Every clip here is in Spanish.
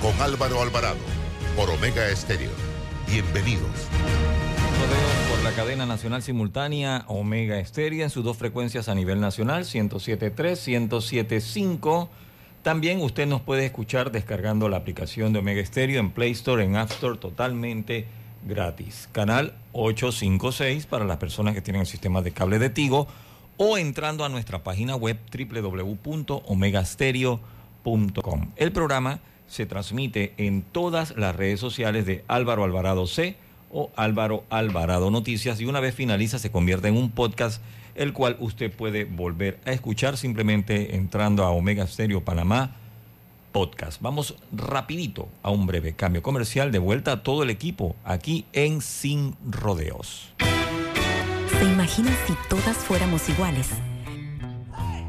con Álvaro Alvarado por Omega Estéreo. Bienvenidos. Por la cadena nacional simultánea Omega Estéreo en sus dos frecuencias a nivel nacional, 107.3, 107.5. También usted nos puede escuchar descargando la aplicación de Omega Estéreo en Play Store, en App Store, totalmente gratis. Canal 856 para las personas que tienen el sistema de cable de Tigo o entrando a nuestra página web www.omegastereo.com. El programa se transmite en todas las redes sociales de Álvaro Alvarado C o Álvaro Alvarado Noticias y una vez finaliza se convierte en un podcast el cual usted puede volver a escuchar simplemente entrando a Omega Stereo Panamá podcast. Vamos rapidito a un breve cambio comercial de vuelta a todo el equipo aquí en Sin Rodeos. ¿Se imaginan si todas fuéramos iguales?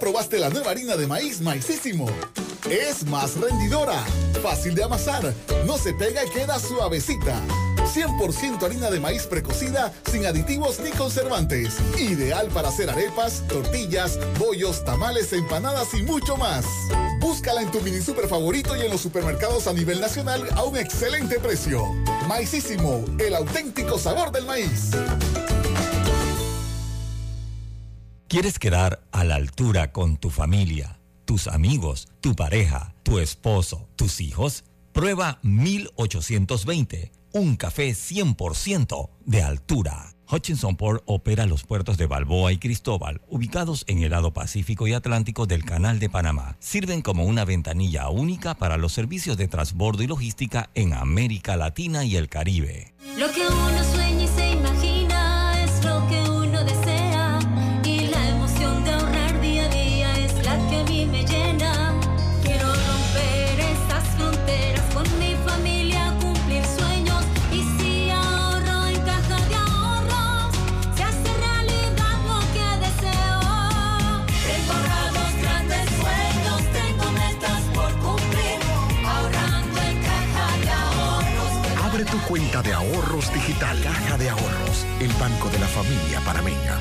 Probaste la nueva harina de maíz Maicísimo? Es más rendidora, fácil de amasar, no se pega y queda suavecita. 100% harina de maíz precocida, sin aditivos ni conservantes. Ideal para hacer arepas, tortillas, bollos, tamales, empanadas y mucho más. Búscala en tu mini super favorito y en los supermercados a nivel nacional a un excelente precio. Maicísimo, el auténtico sabor del maíz. ¿Quieres quedar a la altura con tu familia, tus amigos, tu pareja, tu esposo, tus hijos? Prueba 1820, un café 100% de altura. Hutchinson Port opera los puertos de Balboa y Cristóbal, ubicados en el lado Pacífico y Atlántico del Canal de Panamá. Sirven como una ventanilla única para los servicios de transbordo y logística en América Latina y el Caribe. Lo que uno de ahorros digital. Caja de Ahorros, el banco de la familia panameña.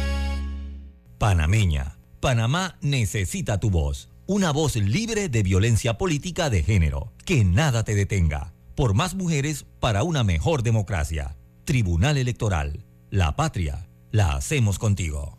Panameña. Panamá necesita tu voz. Una voz libre de violencia política de género. Que nada te detenga. Por más mujeres para una mejor democracia. Tribunal Electoral. La patria. La hacemos contigo.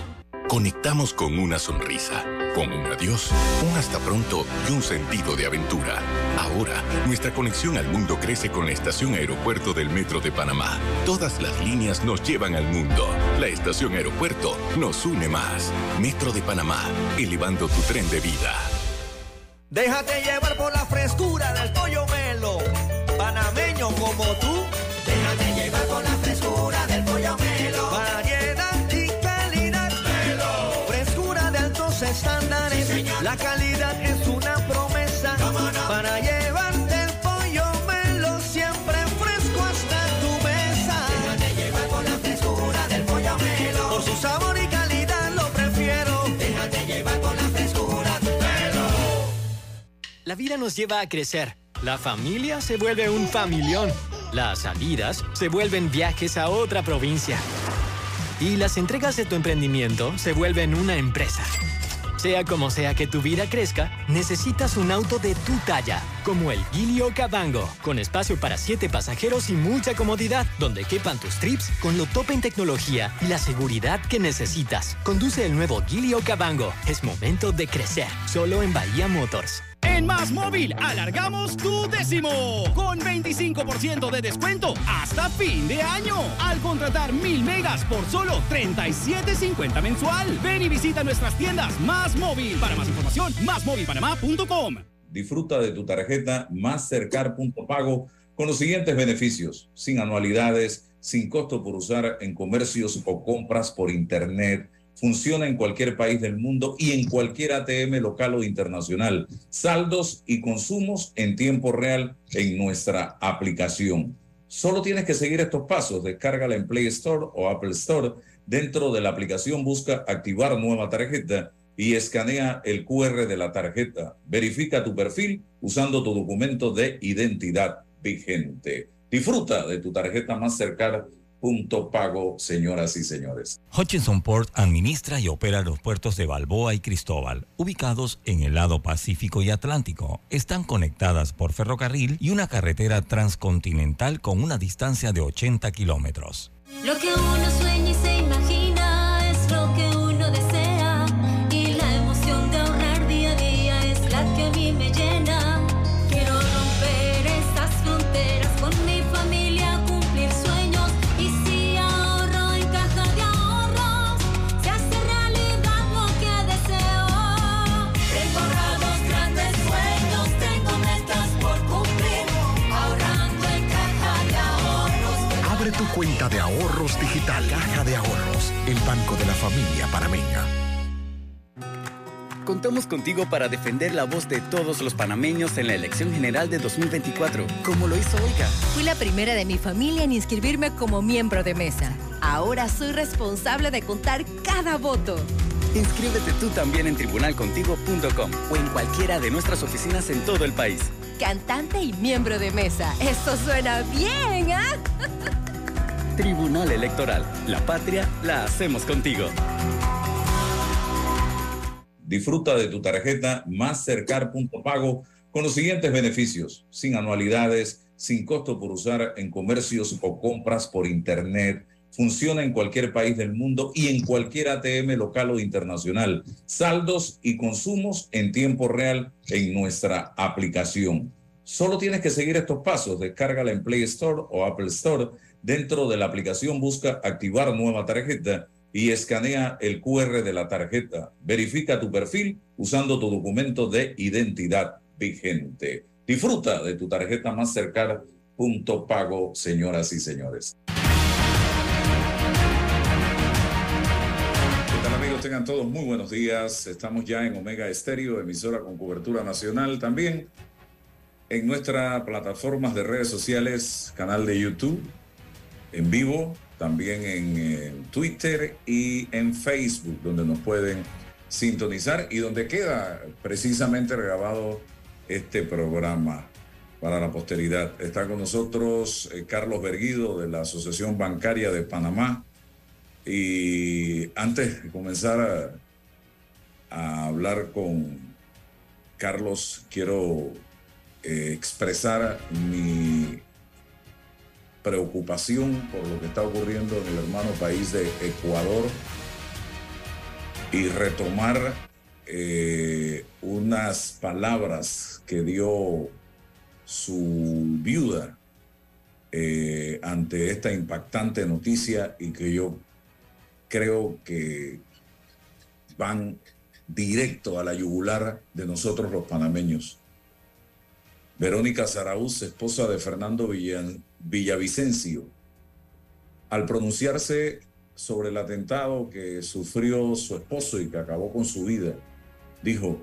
Conectamos con una sonrisa, con un adiós, un hasta pronto y un sentido de aventura. Ahora, nuestra conexión al mundo crece con la estación aeropuerto del Metro de Panamá. Todas las líneas nos llevan al mundo. La estación aeropuerto nos une más. Metro de Panamá, elevando tu tren de vida. Déjate llevar por la frescura del pollo melo. Panameño como tú. La calidad es una promesa para llevarte el pollo melo siempre fresco hasta tu mesa. Déjate llevar con la frescura del pollo melo. Por su sabor y calidad lo prefiero. Déjate llevar con la frescura del melo. La vida nos lleva a crecer. La familia se vuelve un familión. Las salidas se vuelven viajes a otra provincia. Y las entregas de tu emprendimiento se vuelven una empresa. Sea como sea que tu vida crezca, necesitas un auto de tu talla, como el Gilio Cabango, con espacio para siete pasajeros y mucha comodidad, donde quepan tus trips con lo top en tecnología y la seguridad que necesitas. Conduce el nuevo Gilio Cabango. Es momento de crecer, solo en Bahía Motors. En Más Móvil, alargamos tu décimo con 25% de descuento hasta fin de año. Al contratar mil megas por solo 37.50 mensual. Ven y visita nuestras tiendas Más Móvil. Para más información, másmóvilpanamá.com. Disfruta de tu tarjeta Mastercard.pago con los siguientes beneficios: sin anualidades, sin costo por usar en comercios o compras por internet. Funciona en cualquier país del mundo y en cualquier ATM local o internacional. Saldos y consumos en tiempo real en nuestra aplicación. Solo tienes que seguir estos pasos. Descárgala en Play Store o Apple Store. Dentro de la aplicación busca activar nueva tarjeta y escanea el QR de la tarjeta. Verifica tu perfil usando tu documento de identidad vigente. Disfruta de tu tarjeta más cercana punto pago, señoras y señores. Hutchinson Port administra y opera los puertos de Balboa y Cristóbal, ubicados en el lado Pacífico y Atlántico. Están conectadas por ferrocarril y una carretera transcontinental con una distancia de 80 kilómetros. Lo que uno sueña cuenta de ahorros digital. Caja de Ahorros, el banco de la familia panameña. Contamos contigo para defender la voz de todos los panameños en la elección general de 2024, como lo hizo Olga. Fui la primera de mi familia en inscribirme como miembro de mesa. Ahora soy responsable de contar cada voto. Inscríbete tú también en tribunalcontigo.com o en cualquiera de nuestras oficinas en todo el país. Cantante y miembro de mesa. Eso suena bien, ¿ah? Tribunal Electoral. La patria la hacemos contigo. Disfruta de tu tarjeta Mastercard.pago con los siguientes beneficios: sin anualidades, sin costo por usar en comercios o compras por internet. Funciona en cualquier país del mundo y en cualquier ATM local o internacional. Saldos y consumos en tiempo real en nuestra aplicación. Solo tienes que seguir estos pasos. Descárgala en Play Store o Apple Store. Dentro de la aplicación busca activar nueva tarjeta y escanea el QR de la tarjeta. Verifica tu perfil usando tu documento de identidad vigente. Disfruta de tu tarjeta más cercana. Punto pago, señoras y señores. ¿Qué tal amigos? Tengan todos muy buenos días. Estamos ya en Omega Estéreo, emisora con cobertura nacional. También en nuestras plataformas de redes sociales, canal de YouTube, en vivo, también en, Twitter y en Facebook, donde nos pueden sintonizar y donde queda precisamente grabado este programa para la posteridad. Está con nosotros eh, Carlos Berguido de la Asociación Bancaria de Panamá. Y antes de comenzar a, a hablar con Carlos, quiero eh, expresar mi preocupación por lo que está ocurriendo en el hermano país de Ecuador y retomar eh, unas palabras que dio su viuda eh, ante esta impactante noticia y que yo creo que van directo a la yugular de nosotros los panameños. Verónica Zaraúz, esposa de Fernando Villan- Villavicencio, al pronunciarse sobre el atentado que sufrió su esposo y que acabó con su vida, dijo,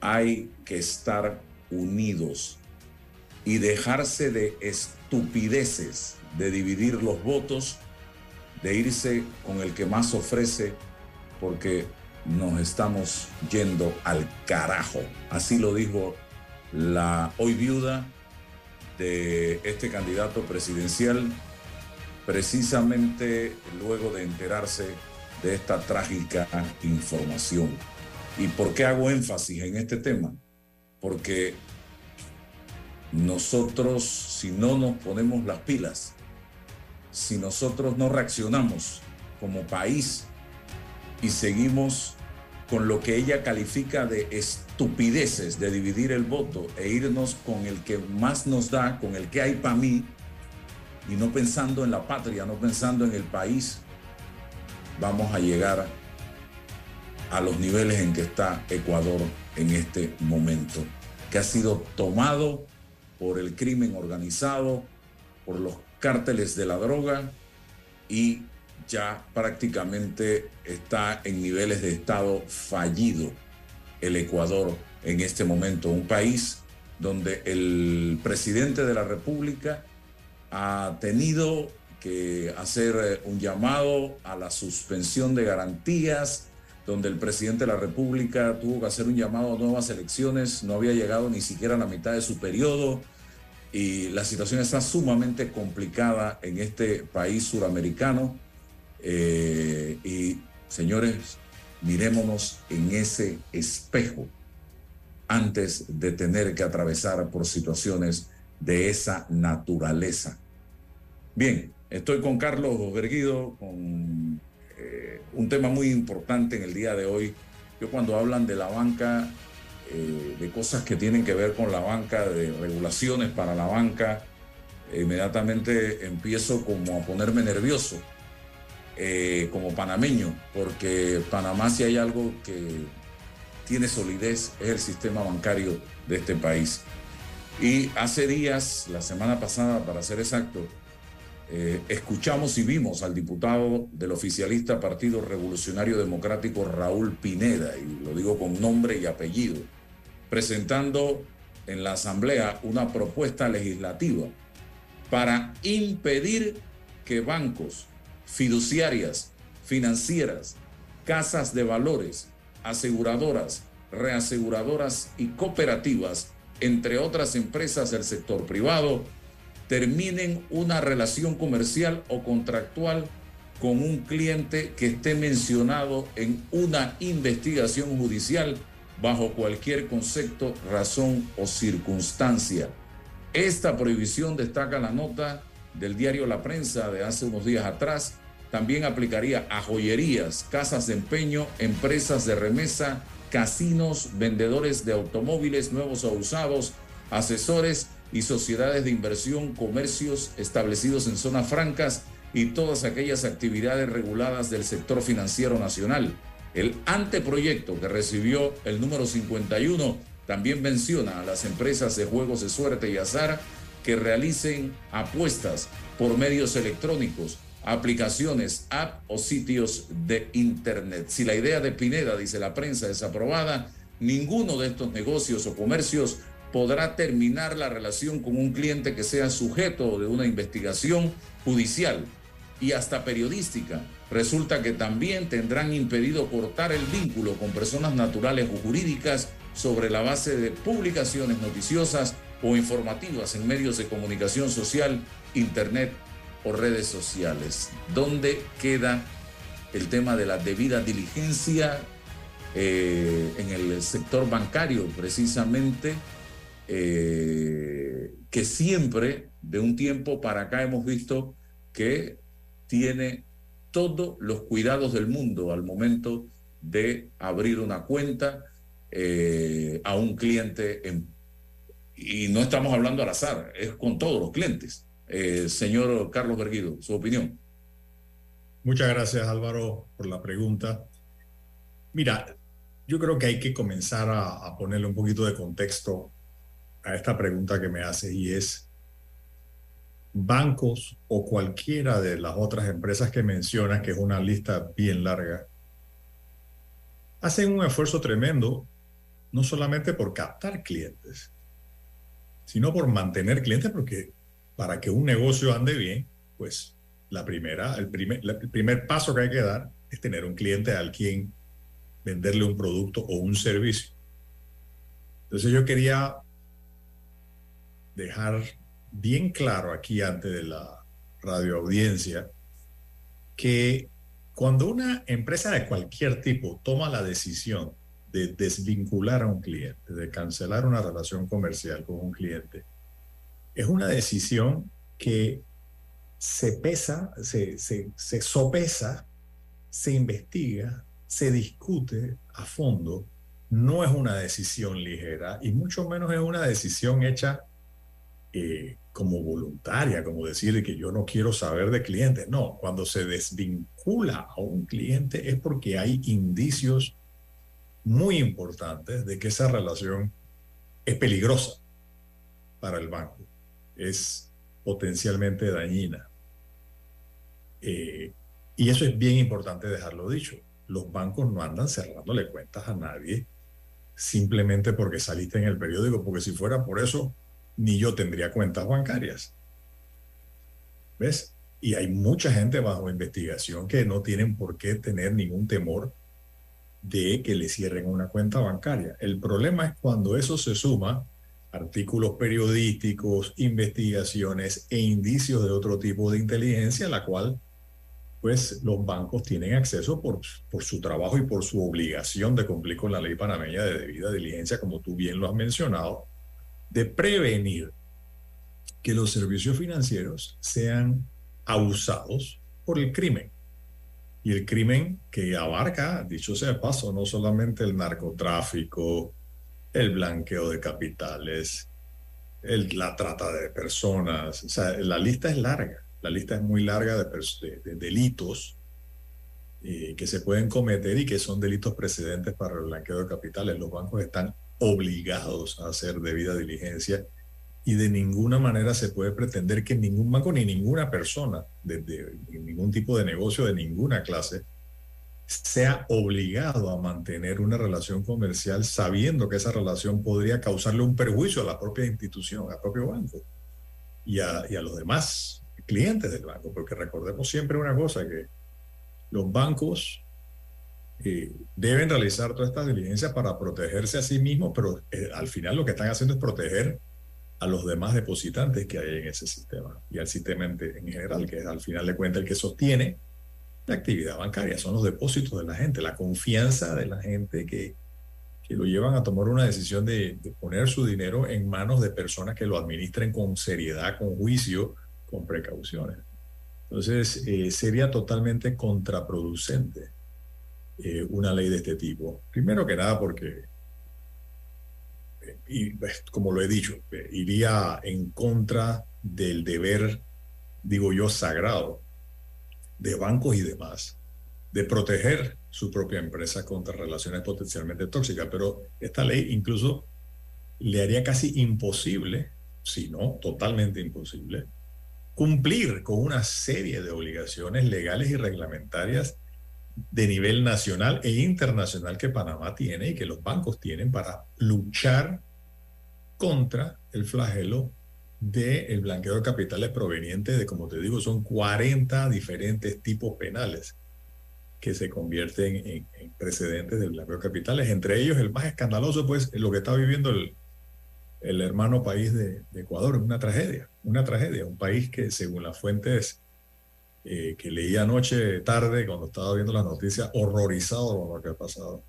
hay que estar unidos y dejarse de estupideces, de dividir los votos, de irse con el que más ofrece, porque nos estamos yendo al carajo. Así lo dijo la hoy viuda de este candidato presidencial, precisamente luego de enterarse de esta trágica información. ¿Y por qué hago énfasis en este tema? Porque nosotros, si no nos ponemos las pilas, si nosotros no reaccionamos como país y seguimos con lo que ella califica de estupideces de dividir el voto e irnos con el que más nos da, con el que hay para mí, y no pensando en la patria, no pensando en el país, vamos a llegar a los niveles en que está Ecuador en este momento, que ha sido tomado por el crimen organizado, por los cárteles de la droga y ya prácticamente está en niveles de estado fallido el Ecuador en este momento, un país donde el presidente de la República ha tenido que hacer eh, un llamado a la suspensión de garantías, donde el presidente de la República tuvo que hacer un llamado a nuevas elecciones, no había llegado ni siquiera a la mitad de su periodo y la situación está sumamente complicada en este país suramericano. Eh, y señores, mirémonos en ese espejo antes de tener que atravesar por situaciones de esa naturaleza. Bien, estoy con Carlos Berguido con eh, un tema muy importante en el día de hoy. Yo cuando hablan de la banca, eh, de cosas que tienen que ver con la banca, de regulaciones para la banca, inmediatamente empiezo como a ponerme nervioso eh, como panameño, porque Panamá si hay algo que tiene solidez es el sistema bancario de este país. Y hace días, la semana pasada para ser exacto, eh, escuchamos y vimos al diputado del oficialista Partido Revolucionario Democrático Raúl Pineda, y lo digo con nombre y apellido, presentando en la Asamblea una propuesta legislativa para impedir que bancos, fiduciarias, financieras, casas de valores, aseguradoras, reaseguradoras y cooperativas, entre otras empresas del sector privado, terminen una relación comercial o contractual con un cliente que esté mencionado en una investigación judicial bajo cualquier concepto, razón o circunstancia. Esta prohibición, destaca la nota del diario La Prensa de hace unos días atrás, también aplicaría a joyerías, casas de empeño, empresas de remesa, casinos, vendedores de automóviles nuevos o usados, asesores y sociedades de inversión, comercios establecidos en zonas francas y todas aquellas actividades reguladas del sector financiero nacional. El anteproyecto que recibió el número 51 también menciona a las empresas de juegos de suerte y azar que realicen apuestas por medios electrónicos, aplicaciones, app o sitios de Internet. Si la idea de Pineda, dice la prensa, es aprobada, ninguno de estos negocios o comercios podrá terminar la relación con un cliente que sea sujeto de una investigación judicial y hasta periodística. Resulta que también tendrán impedido cortar el vínculo con personas naturales o jurídicas sobre la base de publicaciones noticiosas o informativas en medios de comunicación social, internet o redes sociales. ¿Dónde queda el tema de la debida diligencia eh, en el sector bancario precisamente? Eh, que siempre, de un tiempo para acá, hemos visto que tiene todos los cuidados del mundo al momento de abrir una cuenta eh, a un cliente. En, y no estamos hablando al azar, es con todos los clientes. Eh, señor Carlos Berguido, su opinión. Muchas gracias Álvaro por la pregunta. Mira, yo creo que hay que comenzar a, a ponerle un poquito de contexto a esta pregunta que me hace y es, bancos o cualquiera de las otras empresas que mencionas, que es una lista bien larga, hacen un esfuerzo tremendo, no solamente por captar clientes, sino por mantener clientes, porque para que un negocio ande bien, pues la primera, el primer, el primer paso que hay que dar es tener un cliente al quien venderle un producto o un servicio. Entonces yo quería dejar bien claro aquí ante de la radioaudiencia que cuando una empresa de cualquier tipo toma la decisión de desvincular a un cliente, de cancelar una relación comercial con un cliente, es una decisión que se pesa, se, sopesa, se investiga, se discute a fondo. No es una decisión ligera y mucho menos es una decisión hecha eh, como voluntaria, como decir que yo no quiero saber de clientes. No, cuando se desvincula a un cliente es porque hay indicios muy importantes de que esa relación es peligrosa para el banco, es potencialmente dañina. Eh, y eso es bien importante dejarlo dicho. Los bancos no andan cerrándole cuentas a nadie simplemente porque saliste en el periódico, porque si fuera por eso, ni yo tendría cuentas bancarias. ¿Ves? Y hay mucha gente bajo investigación que no tienen por qué tener ningún temor de que le cierren una cuenta bancaria. El problema es cuando eso se suma artículos periodísticos, investigaciones e indicios de otro tipo de inteligencia, la cual pues los bancos tienen acceso por, por su trabajo y por su obligación de cumplir con la ley panameña de debida diligencia, como tú bien lo has mencionado, de prevenir que los servicios financieros sean abusados por el crimen. Y el crimen que abarca, dicho sea de paso, no solamente el narcotráfico, el blanqueo de capitales, el, la trata de personas, o sea, la lista es larga, la lista es muy larga de, de, delitos eh, que se pueden cometer y que son delitos precedentes para el blanqueo de capitales. Los bancos están obligados a hacer debida diligencia y de ninguna manera se puede pretender que ningún banco ni ninguna persona de, de, ningún tipo de negocio de ninguna clase sea obligado a mantener una relación comercial sabiendo que esa relación podría causarle un perjuicio a la propia institución, al propio banco y a, y a los demás clientes del banco, porque recordemos siempre una cosa, que los bancos eh, deben realizar todas estas diligencias para protegerse a sí mismos, pero eh, al final lo que están haciendo es proteger a los demás depositantes que hay en ese sistema y al sistema en, en general, que es al final de cuentas el que sostiene la actividad bancaria, son los depósitos de la gente, la confianza de la gente que, que lo llevan a tomar una decisión de, poner su dinero en manos de personas que lo administren con seriedad, con juicio, con precauciones. Entonces, eh, sería totalmente contraproducente eh, una ley de este tipo. Primero que nada porque, y, pues, como lo he dicho, eh, iría en contra del deber, digo yo, sagrado de bancos y demás, de proteger su propia empresa contra relaciones potencialmente tóxicas. Pero esta ley incluso le haría casi imposible, si no totalmente imposible, cumplir con una serie de obligaciones legales y reglamentarias de nivel nacional e internacional que Panamá tiene y que los bancos tienen para luchar contra el flagelo del blanqueo de capitales provenientes de, como te digo, son 40 diferentes tipos penales que se convierten en, en precedentes del blanqueo de capitales. Entre ellos, el más escandaloso, pues, es lo que está viviendo el, el hermano país de, de Ecuador, una tragedia, una tragedia, un país que según las fuentes eh, que leí anoche tarde cuando estaba viendo las noticias, horrorizado con lo que ha pasado.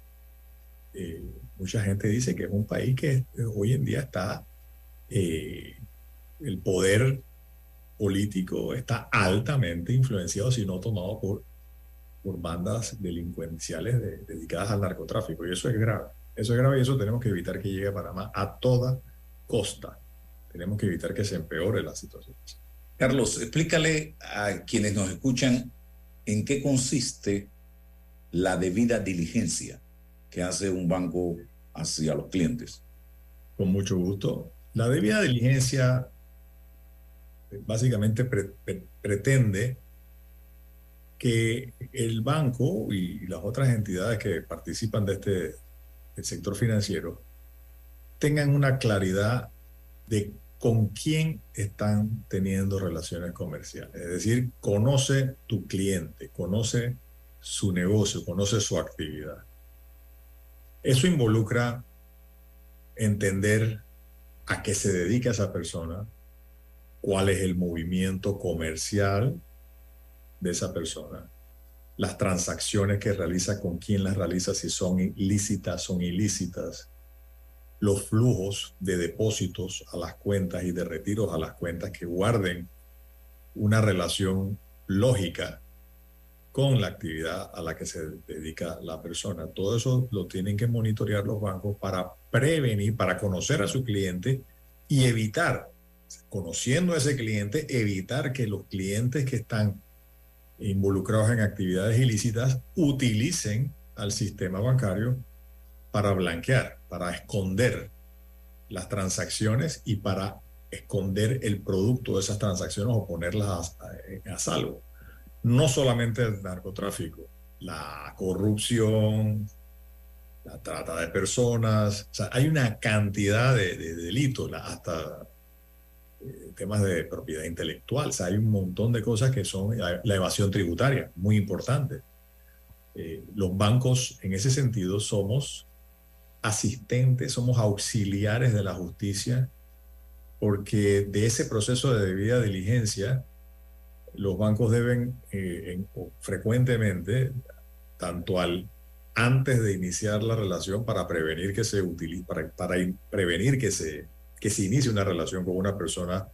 Eh, mucha gente dice que es un país que eh, hoy en día está, eh, el poder político está altamente influenciado, si no tomado por, por bandas delincuenciales de, dedicadas al narcotráfico. Y eso es grave. Eso es grave y eso tenemos que evitar que llegue a Panamá a toda costa. Tenemos que evitar que se empeore la situación. Carlos, explícale a quienes nos escuchan en qué consiste la debida diligencia que hace un banco hacia los clientes. Con mucho gusto. La debida diligencia básicamente pre pre pretende que el banco y las otras entidades que participan de este del sector financiero tengan una claridad de con quién están teniendo relaciones comerciales. Es decir, conoce tu cliente, conoce su negocio, conoce su actividad. Eso involucra entender a qué se dedica esa persona, cuál es el movimiento comercial de esa persona, las transacciones que realiza, con quién las realiza, si son lícitas, son ilícitas, los flujos de depósitos a las cuentas y de retiros a las cuentas que guarden una relación lógica con la actividad a la que se dedica la persona. Todo eso lo tienen que monitorear los bancos para prevenir, para conocer a su cliente y evitar, conociendo a ese cliente, evitar que los clientes que están involucrados en actividades ilícitas utilicen al sistema bancario para blanquear, para esconder las transacciones y para esconder el producto de esas transacciones o ponerlas a, a salvo. No solamente el narcotráfico, la corrupción, la trata de personas, o sea, hay una cantidad de, de delitos, hasta eh, temas de propiedad intelectual, o sea, hay un montón de cosas que son la, la evasión tributaria, muy importante. Eh, los bancos, en ese sentido, somos asistentes, somos auxiliares de la justicia, porque de ese proceso de debida diligencia, los bancos deben eh, frecuentemente, tanto al antes de iniciar la relación para prevenir que se utilice, para, para prevenir que se, que se inicie una relación con una persona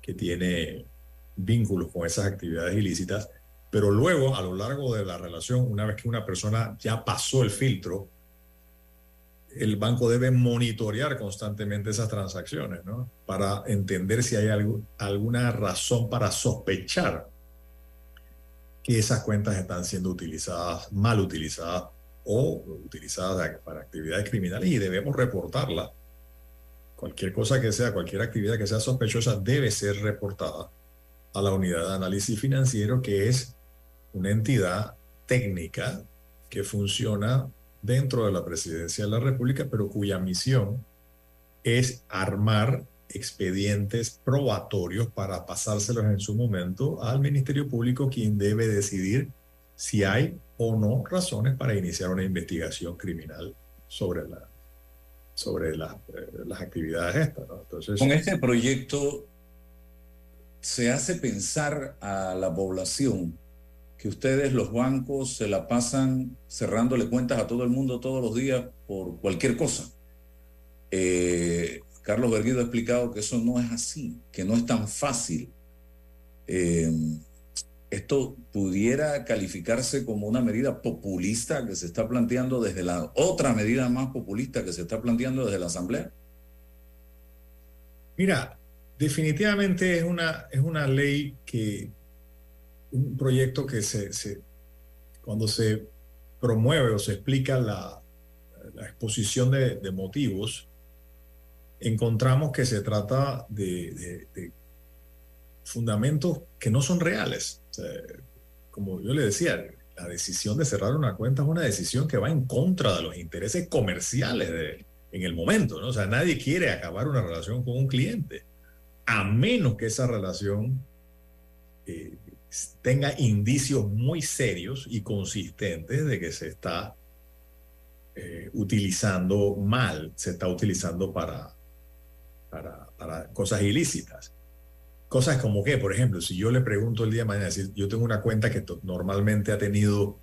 que tiene vínculos con esas actividades ilícitas, pero luego a lo largo de la relación, una vez que una persona ya pasó el filtro, el banco debe monitorear constantemente esas transacciones, ¿no? Para entender si hay alguna razón para sospechar que esas cuentas están siendo utilizadas, mal utilizadas o utilizadas para actividades criminales y debemos reportarlas. Cualquier cosa que sea, cualquier actividad que sea sospechosa debe ser reportada a la unidad de análisis financiero, que es una entidad técnica que funciona dentro de la presidencia de la República, pero cuya misión es armar expedientes probatorios para pasárselos en su momento al Ministerio Público, quien debe decidir si hay o no razones para iniciar una investigación criminal sobre, la, sobre la- eh, las actividades estas. ¿no? Entonces, Con este proyecto se hace pensar a la población que ustedes, los bancos, se la pasan cerrándole cuentas a todo el mundo todos los días por cualquier cosa. Eh, Carlos Berguido ha explicado que eso no es así, que no es tan fácil. Eh, esto pudiera calificarse como una medida populista que se está planteando desde la otra medida más populista que se está planteando desde la Asamblea. Mira, definitivamente es una, es una ley que, un proyecto que se, se- cuando se promueve o se explica la, la exposición de, motivos, encontramos que se trata de, fundamentos que no son reales. Como yo le decía, la decisión de cerrar una cuenta es una decisión que va en contra de los intereses comerciales de, en el momento, ¿no? O sea, nadie quiere acabar una relación con un cliente, a menos que esa relación eh, tenga indicios muy serios y consistentes de que se está eh, utilizando mal, se está utilizando para, para, cosas ilícitas. Cosas como que, por ejemplo, si yo le pregunto el día de mañana, si yo tengo una cuenta que normalmente ha tenido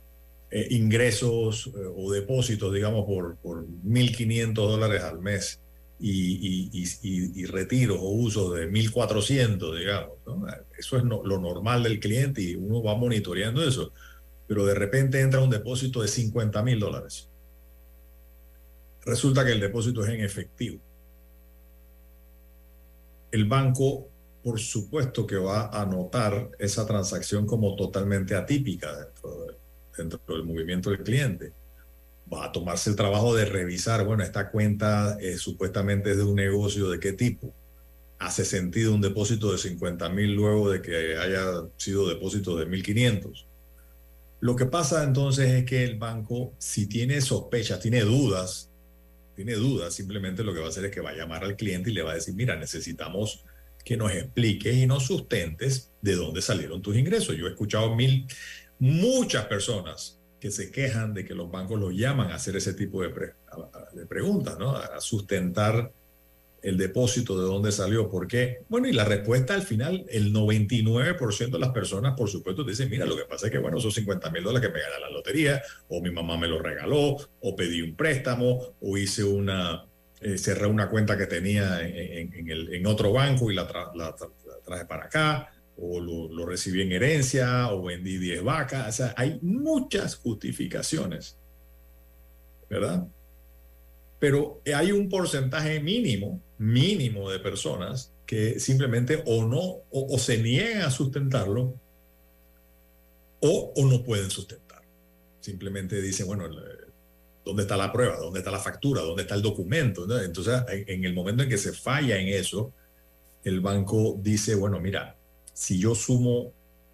eh, ingresos eh, o depósitos, digamos, por, por 1.500 dólares al mes y, y, retiros o usos de 1.400, digamos. ¿no? Eso es lo normal del cliente y uno va monitoreando eso. Pero de repente entra un depósito de 50 mil dólares. Resulta que el depósito es en efectivo. El banco, por supuesto que va a anotar esa transacción como totalmente atípica dentro, de- dentro del movimiento del cliente. Va a tomarse el trabajo de revisar, bueno, esta cuenta eh, supuestamente es de un negocio de qué tipo. ¿Hace sentido un depósito de 50 mil luego de que haya sido depósito de 1.500? Lo que pasa entonces es que el banco, si tiene sospechas, tiene dudas, tiene dudas, simplemente lo que va a hacer es que va a llamar al cliente y le va a decir, mira, necesitamos que nos expliques y nos sustentes de dónde salieron tus ingresos. Yo he escuchado mil, muchas personas que se quejan de que los bancos los llaman a hacer ese tipo de, preguntas, ¿no? A sustentar el depósito de dónde salió, por qué. Bueno, y la respuesta al final, el 99% de las personas, por supuesto, dicen, mira, lo que pasa es que, bueno, esos 50 mil dólares que me gané la lotería, o mi mamá me lo regaló, o pedí un préstamo, o hice una, eh, cerré una cuenta que tenía en, otro banco y la tra- la traje para acá, o lo, lo recibí en herencia, o vendí 10 vacas. O sea, hay muchas justificaciones, ¿verdad? Pero hay un porcentaje mínimo, mínimo de personas que simplemente o no, o, se niegan a sustentarlo, o, o no pueden sustentar. Simplemente dicen, bueno, ¿dónde está la prueba? ¿Dónde está la factura? ¿Dónde está el documento? Entonces, en, en el momento en que se falla en eso, el banco dice, bueno, mira, si yo sumo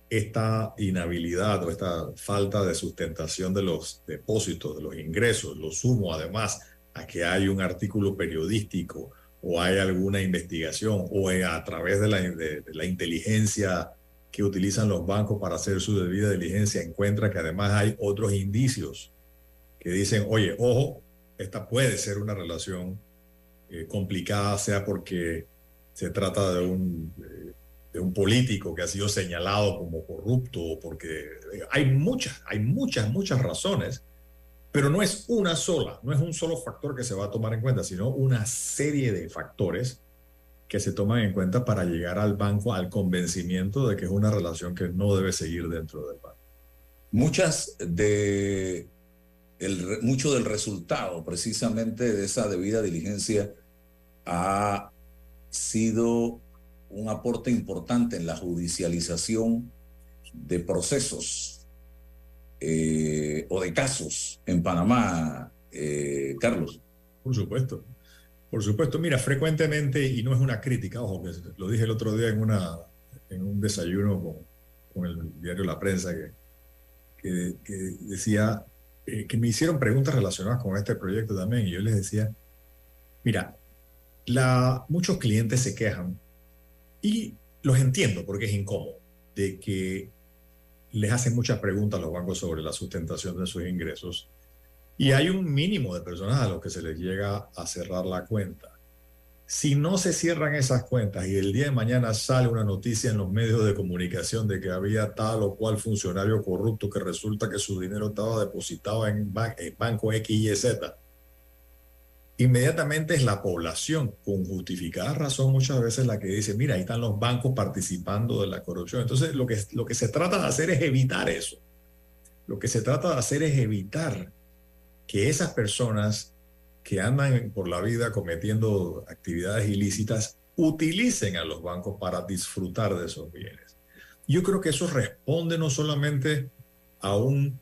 esta inhabilidad o esta falta de sustentación de los depósitos, de los ingresos, lo sumo además a que hay un artículo periodístico o hay alguna investigación o eh, a través de la, la inteligencia que utilizan los bancos para hacer su debida diligencia, encuentra que además hay otros indicios que dicen, oye, ojo, esta puede ser una relación eh, complicada, sea porque se trata de un, eh, de un político que ha sido señalado como corrupto, porque hay muchas, hay muchas, muchas razones, pero no es una sola, no es un solo factor que se va a tomar en cuenta, sino una serie de factores que se toman en cuenta para llegar al banco al convencimiento de que es una relación que no debe seguir dentro del banco. Muchas de el, mucho del resultado precisamente de esa debida diligencia ha sido un aporte importante en la judicialización de procesos eh, o de casos en Panamá, eh, Carlos. Por supuesto. Por supuesto, mira, frecuentemente, y no es una crítica, ojo, que lo dije el otro día en, una, en un desayuno con, el diario La Prensa, que, que, decía eh, que me hicieron preguntas relacionadas con este proyecto también, y yo les decía, mira, muchos clientes se quejan, y los entiendo porque es incómodo, de que les hacen muchas preguntas a los bancos sobre la sustentación de sus ingresos y hay un mínimo de personas a los que se les llega a cerrar la cuenta. Si no se cierran esas cuentas y el día de mañana sale una noticia en los medios de comunicación de que había tal o cual funcionario corrupto que resulta que su dinero estaba depositado en, ban- en banco X, Y, Z, inmediatamente es la población con justificada razón muchas veces la que dice, mira, ahí están los bancos participando de la corrupción. Entonces lo que, lo que se trata de hacer es evitar eso. Lo que se trata de hacer es evitar que esas personas que andan por la vida cometiendo actividades ilícitas utilicen a los bancos para disfrutar de esos bienes. Yo creo que eso responde no solamente a un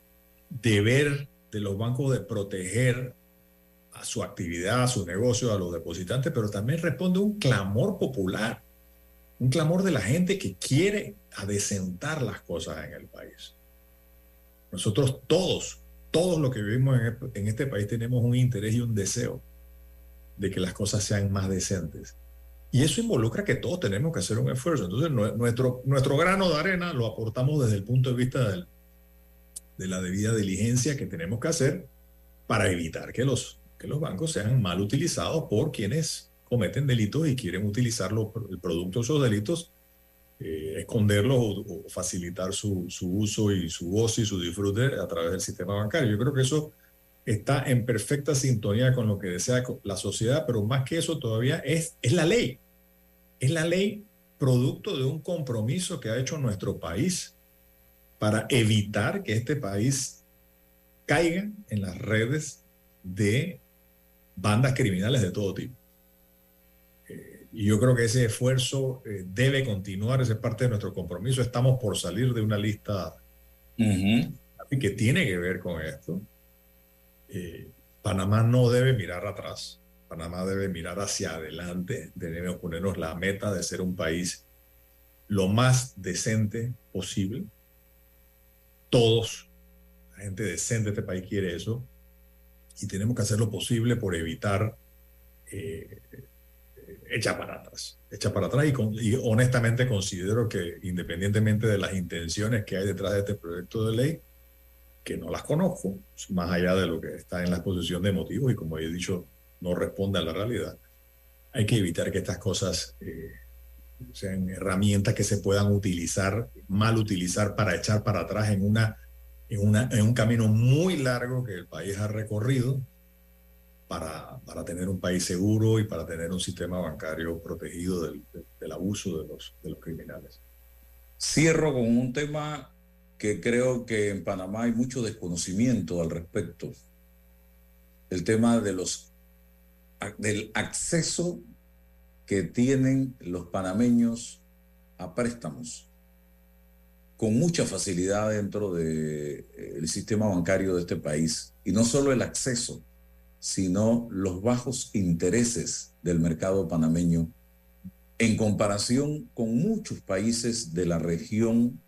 deber de los bancos de proteger a su actividad, a su negocio, a los depositantes, pero también responde un clamor popular, un clamor de la gente que quiere adecentar las cosas en el país. Nosotros todos, todos los que vivimos en, este país tenemos un interés y un deseo de que las cosas sean más decentes. Y eso involucra que todos tenemos que hacer un esfuerzo. Entonces, nue- nuestro, nuestro grano de arena lo aportamos desde el punto de vista de la debida diligencia que tenemos que hacer para evitar que los, que los bancos sean mal utilizados por quienes cometen delitos y quieren utilizar los el producto de esos delitos, eh, esconderlos o, o facilitar su, uso y su goce y su disfrute a través del sistema bancario. Yo creo que eso está en perfecta sintonía con lo que desea la sociedad, pero más que eso todavía es, es la ley. Es la ley producto de un compromiso que ha hecho nuestro país para evitar que este país caiga en las redes de bandas criminales de todo tipo. Eh, y yo creo que ese esfuerzo eh, debe continuar, es parte de nuestro compromiso. Estamos por salir de una lista que tiene que ver con esto. Eh, Panamá no debe mirar atrás, Panamá debe mirar hacia adelante, debemos ponernos la meta de ser un país lo más decente posible. Todos, la gente decente de este país quiere eso, y tenemos que hacer lo posible por evitar eh, para atrás. Echar para atrás y honestamente considero que independientemente de las intenciones que hay detrás de este proyecto de ley, que no las conozco, más allá de lo que está en la exposición de motivos y como he dicho, no responde a la realidad. hay que evitar que estas cosas eh, sean herramientas que se puedan utilizar, mal utilizar para echar para atrás en, una, en, una, en un camino muy largo que el país ha recorrido para, para tener un país seguro y para tener un sistema bancario protegido del, del abuso de los, de los criminales. Cierro con un tema que creo que en Panamá hay mucho desconocimiento al respecto. El tema de los del acceso que tienen los panameños a préstamos con mucha facilidad dentro del de, sistema bancario de este país. Y no solo el acceso, sino los bajos intereses del mercado panameño en comparación con muchos países de la región,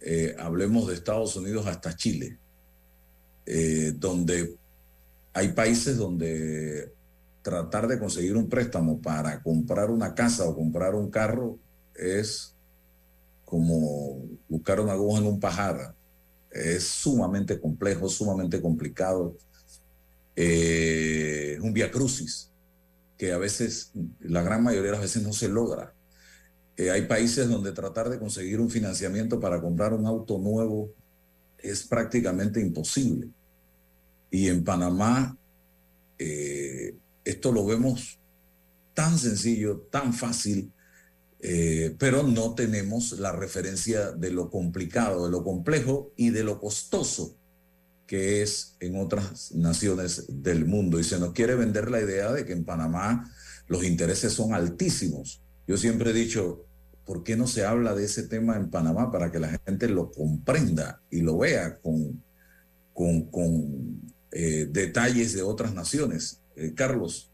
eh, hablemos de Estados Unidos hasta Chile, eh, donde hay países donde tratar de conseguir un préstamo para comprar una casa o comprar un carro es como buscar una aguja en un pajar. Es sumamente complejo, sumamente complicado. Eh, es un via crucis que a veces, la gran mayoría de las veces no se logra. Eh, hay países donde tratar de conseguir un financiamiento para comprar un auto nuevo es prácticamente imposible. Y en Panamá, eh, esto lo vemos tan sencillo, tan fácil, eh, pero no tenemos la referencia de lo complicado, de lo complejo y de lo costoso que es en otras naciones del mundo. Y se nos quiere vender la idea de que en Panamá los intereses son altísimos. Yo siempre he dicho, ¿por qué no se habla de ese tema en Panamá para que la gente lo comprenda y lo vea con, con, con eh, detalles de otras naciones? Eh, Carlos.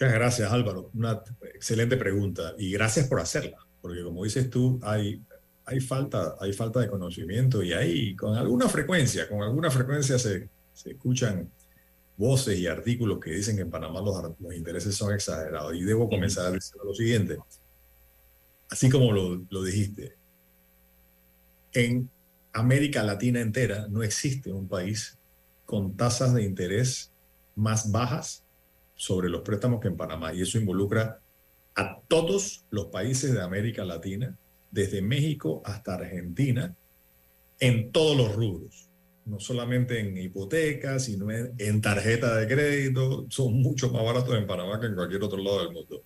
Muchas gracias, Álvaro. Una excelente pregunta y gracias por hacerla, porque como dices tú, hay, hay, falta, hay falta de conocimiento y ahí con alguna frecuencia, con alguna frecuencia se, se escuchan voces y artículos que dicen que en Panamá los, los intereses son exagerados. Y debo comenzar a decir lo siguiente. Así como lo, lo dijiste, en América Latina entera no existe un país con tasas de interés más bajas sobre los préstamos que en Panamá. Y eso involucra a todos los países de América Latina, desde México hasta Argentina, en todos los rubros. No solamente en hipotecas, sino en, tarjeta de crédito. Son mucho más baratos en Panamá que en cualquier otro lado del mundo.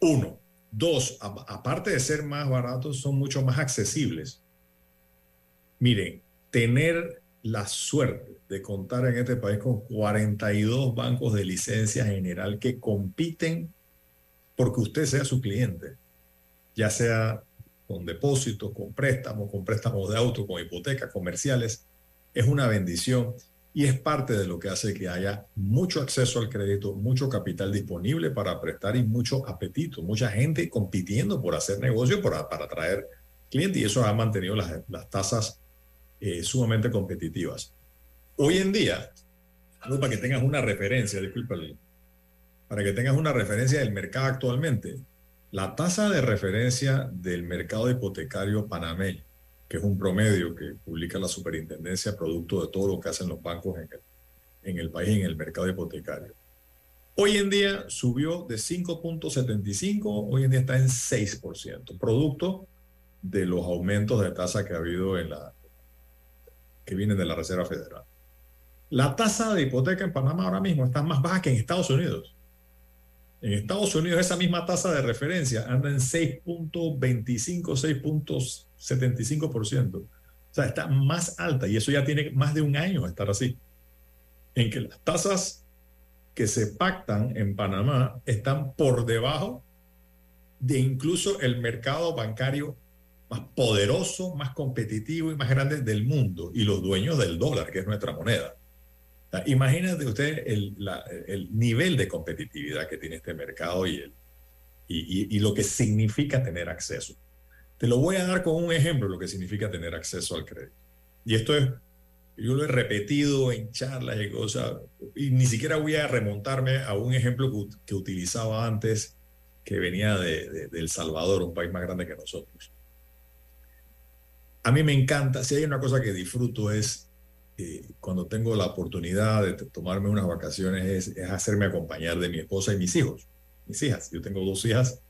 Uno. Dos, aparte de ser más baratos, son mucho más accesibles. Miren, tener la suerte de contar en este país con 42 bancos de licencia general que compiten porque usted sea su cliente, ya sea con depósitos, con préstamos, con préstamos de auto, con hipotecas comerciales, es una bendición y es parte de lo que hace que haya mucho acceso al crédito, mucho capital disponible para prestar y mucho apetito, mucha gente compitiendo por hacer negocio, para, para atraer clientes y eso ha mantenido las, las tasas eh, sumamente competitivas. Hoy en día, para que tengas una referencia, discúlpale, para que tengas una referencia del mercado actualmente, la tasa de referencia del mercado hipotecario panameño, que es un promedio que publica la superintendencia producto de todo lo que hacen los bancos en el, en el país, en el mercado hipotecario. Hoy en día subió de 5.75, hoy en día está en 6%, producto de los aumentos de tasa que ha habido en la, que vienen de la Reserva Federal. La tasa de hipoteca en Panamá ahora mismo está más baja que en Estados Unidos. En Estados Unidos esa misma tasa de referencia anda en 6.25, 6.75%. O sea, está más alta y eso ya tiene más de un año estar así. En que las tasas que se pactan en Panamá están por debajo de incluso el mercado bancario más poderoso, más competitivo y más grande del mundo y los dueños del dólar, que es nuestra moneda. imagínate usted el, el, nivel de competitividad que tiene este mercado y, el, y, y, lo que significa tener acceso. Te lo voy a dar con un ejemplo lo que significa tener acceso al crédito. Y esto es, yo lo he repetido en charlas y cosas, y ni siquiera voy a remontarme a un ejemplo que, que utilizaba antes, que venía de, de, de El Salvador, un país más grande que nosotros a mí me encanta, si hay una cosa que disfruto es eh, cuando tengo la oportunidad de tomarme unas vacaciones es, hacerme acompañar de mi esposa y mis hijos, mis hijas. Yo tengo dos hijas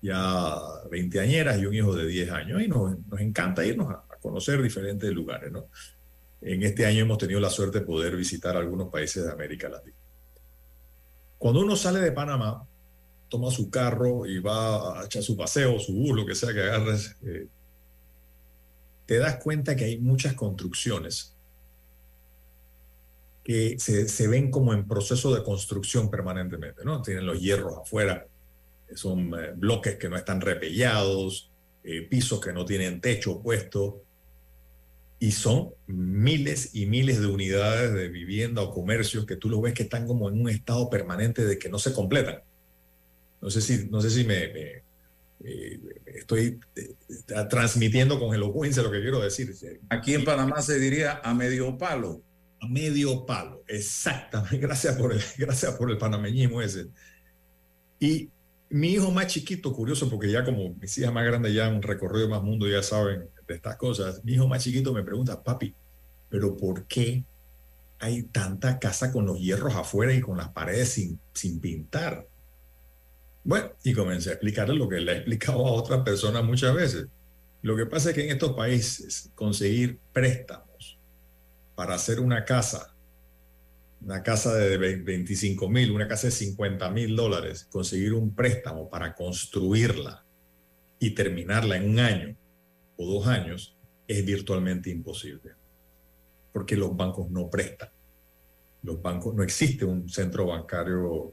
ya veinteañeras y un hijo de 10 años y nos, encanta irnos a, a conocer diferentes lugares, ¿no? En este año hemos tenido la suerte de poder visitar algunos países de América Latina. Cuando uno sale de Panamá, toma su carro y va a echar su paseo, su bus, lo que sea que agarres, eh, te das cuenta que hay muchas construcciones que se, ven como en proceso de construcción permanentemente, ¿no? Tienen los hierros afuera, son eh, bloques que no están repellados, eh, pisos que no tienen techo puesto, y son miles y miles de unidades de vivienda o comercios que tú lo ves que están como en un estado permanente de que no se completan. No sé si, no sé si me- eh, estoy eh, transmitiendo con elocuencia lo que quiero decir. Aquí en Panamá se diría a medio palo. A medio palo, exactamente. Gracias por el, gracias por el panameñismo ese. Y mi hijo más chiquito, curioso, porque ya como mis hijas más grandes ya han recorrido más mundo, ya saben de estas cosas. Mi hijo más chiquito me pregunta, papi, ¿pero por qué hay tanta casa con los hierros afuera y con las paredes sin, sin pintar? Bueno, y comencé a explicarle lo que le he explicado a otras personas muchas veces. Lo que pasa es que en estos países conseguir préstamos para hacer una casa, una casa de 25 mil, una casa de 50 mil dólares, conseguir un préstamo para construirla y terminarla en un año o dos años es virtualmente imposible. Porque los bancos no prestan. Los bancos, no existe un centro bancario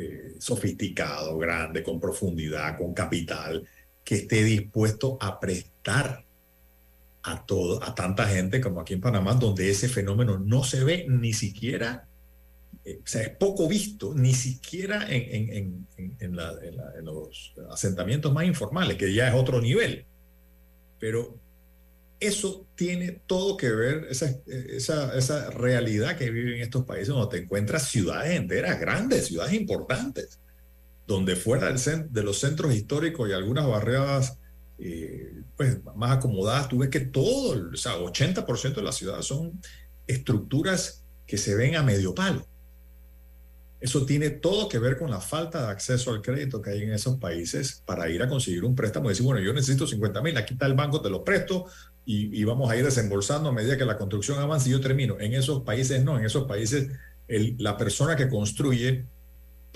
eh, sofisticado, grande, con profundidad, con capital, que esté dispuesto a prestar a todo, a tanta gente como aquí en Panamá, donde ese fenómeno no se ve ni siquiera, eh, o sea, es poco visto, ni siquiera en, en- en- en- los asentamientos más informales, que ya es otro nivel. Pero eso tiene todo que ver, esa, esa, realidad que viven estos países, donde te encuentras ciudades enteras, grandes, ciudades importantes, donde fuera del cen- de los centros históricos y algunas barriadas eh, pues, más acomodadas, tú que todo, o sea, 80% de la ciudad son estructuras que se ven a medio palo. Eso tiene todo que ver con la falta de acceso al crédito que hay en esos países para ir a conseguir un préstamo y decir, bueno, yo necesito 50 mil, aquí está el banco, te lo presto y, y vamos a ir desembolsando a medida que la construcción avance y yo termino. En esos países no, en esos países la persona que construye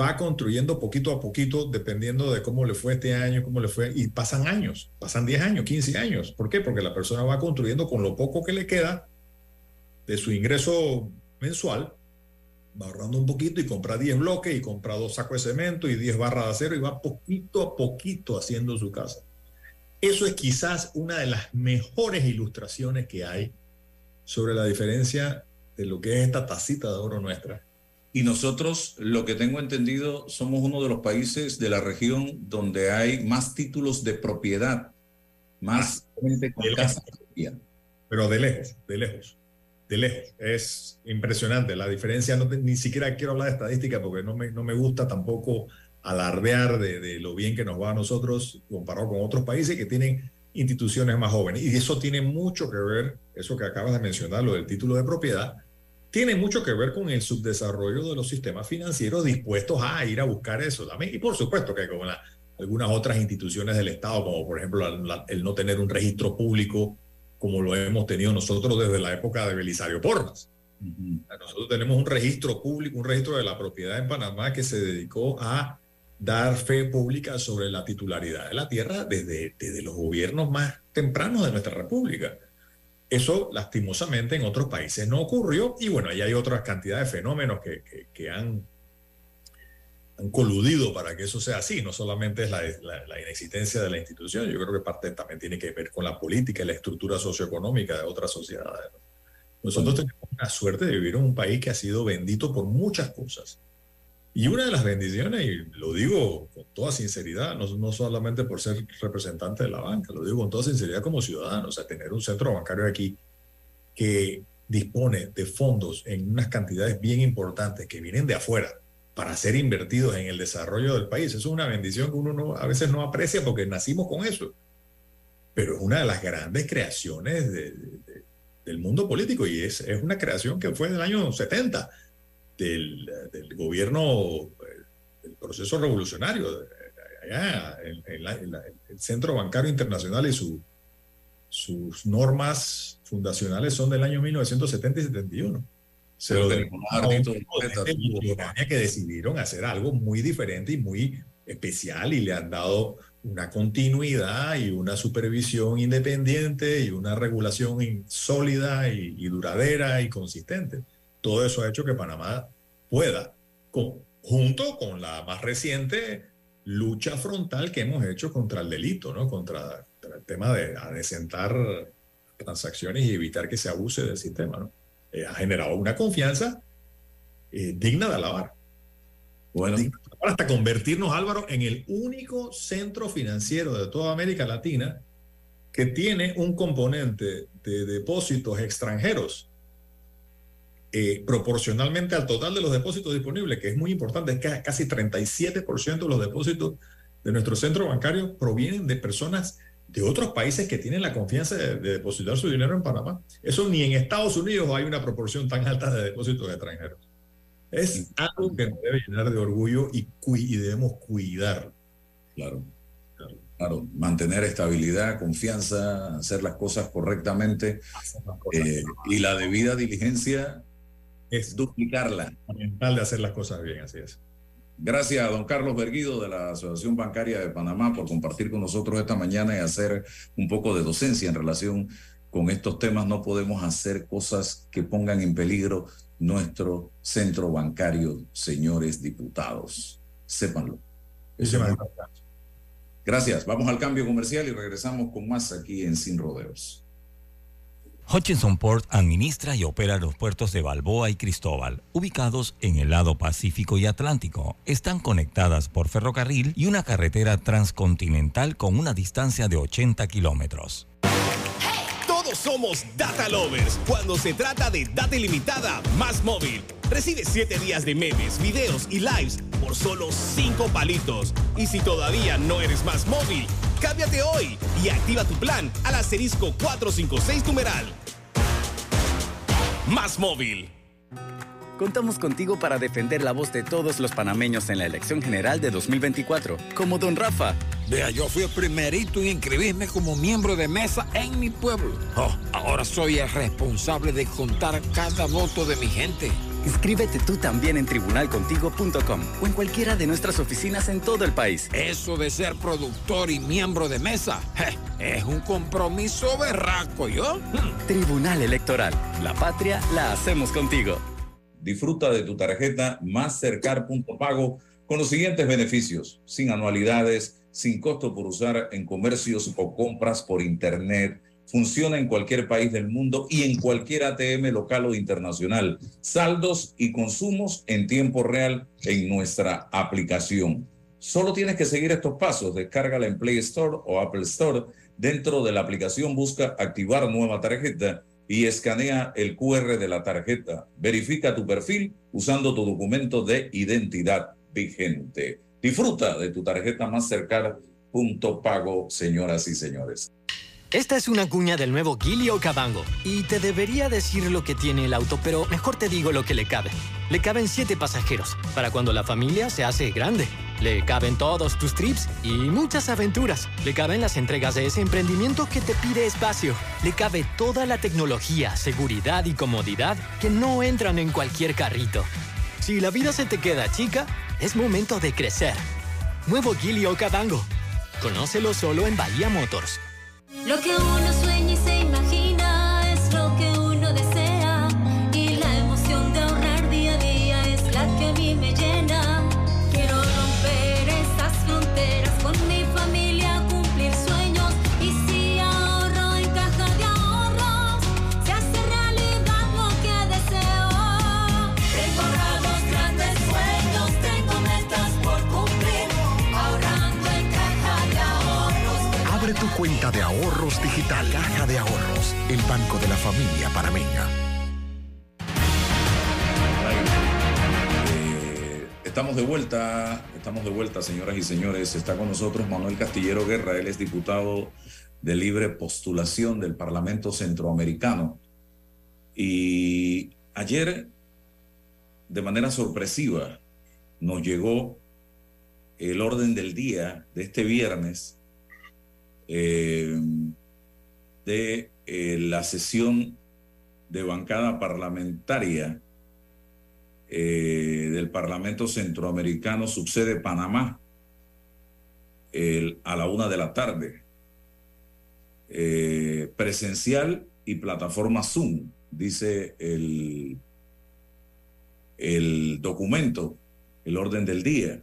va construyendo poquito a poquito dependiendo de cómo le fue este año, cómo le fue, y pasan años, pasan 10 años, 15 años. ¿Por qué? Porque la persona va construyendo con lo poco que le queda de su ingreso mensual, va ahorrando un poquito y compra 10 bloques y compra dos sacos de cemento y 10 barras de acero y va poquito a poquito haciendo su casa. Eso es quizás una de las mejores ilustraciones que hay sobre la diferencia de lo que es esta tacita de oro nuestra. Y nosotros, lo que tengo entendido, somos uno de los países de la región donde hay más títulos de propiedad, más gente con casa pero de lejos, de lejos, de lejos. Es impresionante la diferencia. No te- ni siquiera quiero hablar de estadística porque no me, no me gusta tampoco alardear de, de lo bien que nos va a nosotros comparado con otros países que tienen instituciones más jóvenes. Y eso tiene mucho que ver, eso que acabas de mencionar, lo del título de propiedad, tiene mucho que ver con el subdesarrollo de los sistemas financieros dispuestos a ir a buscar eso también. Y por supuesto que con la- algunas otras instituciones del Estado, como por ejemplo la- el no tener un registro público como lo hemos tenido nosotros desde la época de Belisario Porras. Nosotros tenemos un registro público, un registro de la propiedad en Panamá que se dedicó a dar fe pública sobre la titularidad de la tierra desde, desde los gobiernos más tempranos de nuestra república. Eso lastimosamente en otros países no ocurrió y bueno, ahí hay otras cantidades de fenómenos que, que- que han, han coludido para que eso sea así. No solamente es la, la- la inexistencia de la institución, yo creo que parte también tiene que ver con la política y la estructura socioeconómica de otras sociedades. ¿no? Nosotros tenemos la suerte de vivir en un país que ha sido bendito por muchas cosas. Y una de las bendiciones, y lo digo con toda sinceridad, no, no solamente por ser representante de la banca, lo digo con toda sinceridad como ciudadano, o sea, tener un centro bancario aquí que dispone de fondos en unas cantidades bien importantes que vienen de afuera para ser invertidos en el desarrollo del país. Eso es una bendición que uno no, a veces no aprecia porque nacimos con eso. Pero es una de las grandes creaciones de, de- de- del mundo político y es, es una creación que fue del año 70 del, del gobierno, eh, del proceso revolucionario, allá en, en la- en la- el Centro Bancario Internacional y su, sus normas fundacionales son del año 1970 y 71. Se Pero lo de que decidieron hacer algo muy diferente y muy especial y le han dado una continuidad y una supervisión independiente y una regulación sólida y, y duradera y consistente. Todo eso ha hecho que Panamá pueda, con- junto con la más reciente lucha frontal que hemos hecho contra el delito, ¿no? contra, contra el tema de adecentar transacciones y evitar que se abuse del sistema. ¿no? Eh, ha generado una confianza eh, digna de alabar. Bueno. Hasta convertirnos, Álvaro, en el único centro financiero de toda América Latina que tiene un componente de depósitos extranjeros eh, proporcionalmente al total de los depósitos disponibles, que es muy importante, es que casi 37% de los depósitos de nuestro centro bancario provienen de personas de otros países que tienen la confianza de, de depositar su dinero en Panamá. Eso ni en Estados Unidos hay una proporción tan alta de depósitos extranjeros. Es algo que nos debe llenar de orgullo y, cu- y debemos cuidar. Claro. Claro, mantener estabilidad, confianza, hacer las cosas correctamente eh, y la debida diligencia es duplicarla. Fundamental de hacer las cosas bien, así es. Gracias a don Carlos Berguido de la Asociación Bancaria de Panamá por compartir con nosotros esta mañana y hacer un poco de docencia en relación con estos temas. No podemos hacer cosas que pongan en peligro nuestro centro bancario, señores diputados. Sépanlo. Eso Gracias. Vamos al cambio comercial y regresamos con más aquí en Sin Rodeos. Hutchinson Port administra y opera los puertos de Balboa y Cristóbal, ubicados en el lado Pacífico y Atlántico. Están conectadas por ferrocarril y una carretera transcontinental con una distancia de 80 kilómetros. Todos somos data lovers cuando se trata de data ilimitada más móvil. Recibe 7 días de memes, videos y lives por solo 5 palitos. Y si todavía no eres más móvil, cámbiate hoy y activa tu plan al asterisco 456 numeral. Más móvil. Contamos contigo para defender la voz de todos los panameños en la elección general de 2024, como don Rafa. Vea, yo fui el primerito en inscribirme como miembro de mesa en mi pueblo. Oh, ahora soy el responsable de contar cada voto de mi gente. Inscríbete tú también en tribunalcontigo.com o en cualquiera de nuestras oficinas en todo el país. Eso de ser productor y miembro de mesa je, es un compromiso berraco, ¿yo? Hmm. Tribunal Electoral. La patria la hacemos contigo. Disfruta de tu tarjeta Mastercard Punto Pago con los siguientes beneficios: sin anualidades, sin costo por usar en comercios o compras por internet. Funciona en cualquier país del mundo y en cualquier ATM local o internacional. Saldos y consumos en tiempo real en nuestra aplicación. Solo tienes que seguir estos pasos. Descárgala en Play Store o Apple Store. Dentro de la aplicación busca activar nueva tarjeta y escanea el QR de la tarjeta. Verifica tu perfil usando tu documento de identidad vigente. Disfruta de tu tarjeta Mastercard punto pago, señoras y señores. Esta es una cuña del nuevo Gili Cabango. Y te debería decir lo que tiene el auto, pero mejor te digo lo que le cabe. Le caben siete pasajeros, para cuando la familia se hace grande. Le caben todos tus trips y muchas aventuras. Le caben las entregas de ese emprendimiento que te pide espacio. Le cabe toda la tecnología, seguridad y comodidad que no entran en cualquier carrito. Si la vida se te queda chica, es momento de crecer. Nuevo Gili Cabango. Conócelo solo en Bahía Motors. Lo que uno sueña cuenta de ahorros digital. Caja de Ahorros, el banco de la familia panameña. Eh, Estamos de vuelta, estamos de vuelta, señoras y señores. Está con nosotros Manuel Castillero Guerra, él es diputado de libre postulación del Parlamento Centroamericano. Y ayer, de manera sorpresiva, nos llegó el orden del día de este viernes eh, de eh, la sesión de bancada parlamentaria eh, del Parlamento Centroamericano subsede Panamá a la una de la tarde. Presencial y plataforma Zoom, dice el, el documento, el orden del día.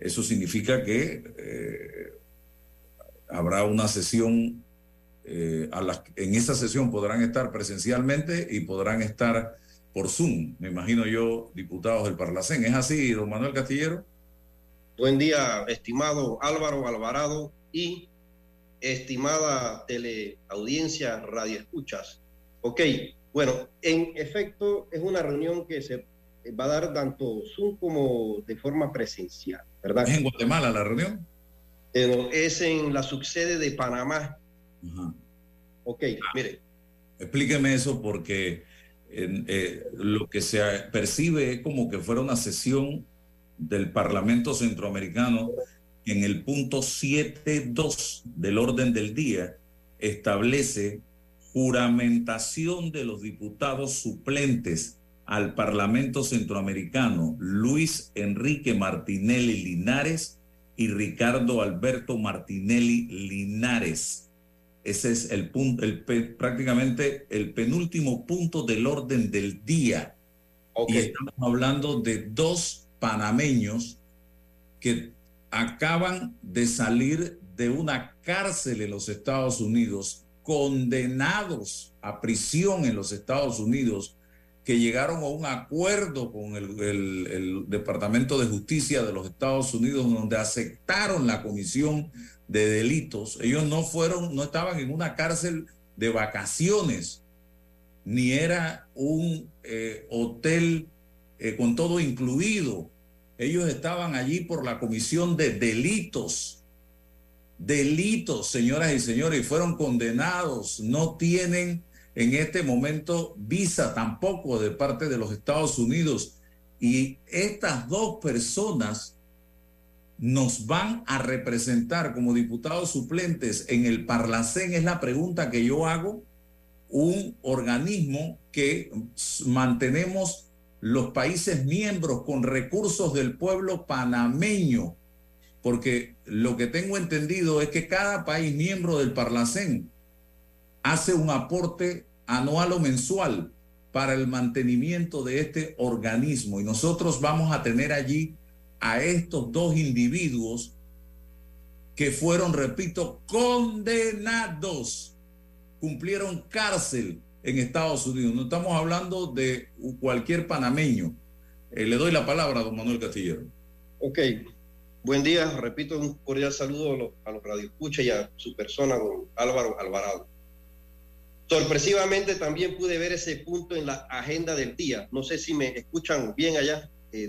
Eso significa que habrá una sesión, eh, a en esa sesión podrán estar presencialmente y podrán estar por Zoom, me imagino yo, diputados del Parlacén. ¿Es así, don Manuel Castillero? Buen día, estimado Álvaro Alvarado y estimada teleaudiencia Radio Escuchas. Ok, bueno, en efecto es una reunión que se va a dar tanto Zoom como de forma presencial, ¿verdad? ¿Es en Guatemala la reunión? Pero es en la subsede de Panamá. Ok, mire. Explíqueme eso porque eh, lo que se percibe es como que fuera una sesión del Parlamento Centroamericano en el punto 7.2 del orden del día establece juramentación de los diputados suplentes al Parlamento Centroamericano Luis Enrique Martinelli Linares y Ricardo Alberto Martinelli Linares. Ese es el punto, el prácticamente el penúltimo punto del orden del día. Y estamos hablando de dos panameños que acaban de salir de una cárcel en los Estados Unidos, condenados a prisión en los Estados Unidos, que llegaron a un acuerdo con el, Departamento de Justicia de los Estados Unidos, donde aceptaron la comisión de delitos. Ellos no fueron, no estaban en una cárcel de vacaciones, ni era un eh, hotel eh, con todo incluido. Ellos estaban allí por la comisión de delitos. Delitos, señoras y señores, y fueron condenados. No tienen en este momento visa tampoco de parte de los Estados Unidos. Y estas dos personas nos van a representar como diputados suplentes en el Parlacén, es la pregunta que yo hago, un organismo que mantenemos los países miembros con recursos del pueblo panameño, porque lo que tengo entendido es que cada país miembro del Parlacén hace un aporte anual o mensual para el mantenimiento de este organismo y nosotros vamos a tener allí a estos dos individuos que fueron, repito, condenados, cumplieron cárcel en Estados Unidos. No estamos hablando de cualquier panameño. Eh, le doy la palabra a don Manuel Castillero. Ok, buen día, repito un cordial saludo a los, a los radioescuchas y a su persona, don Álvaro Alvarado. Sorpresivamente también pude ver ese punto en la agenda del día. No sé si me escuchan bien allá. eh,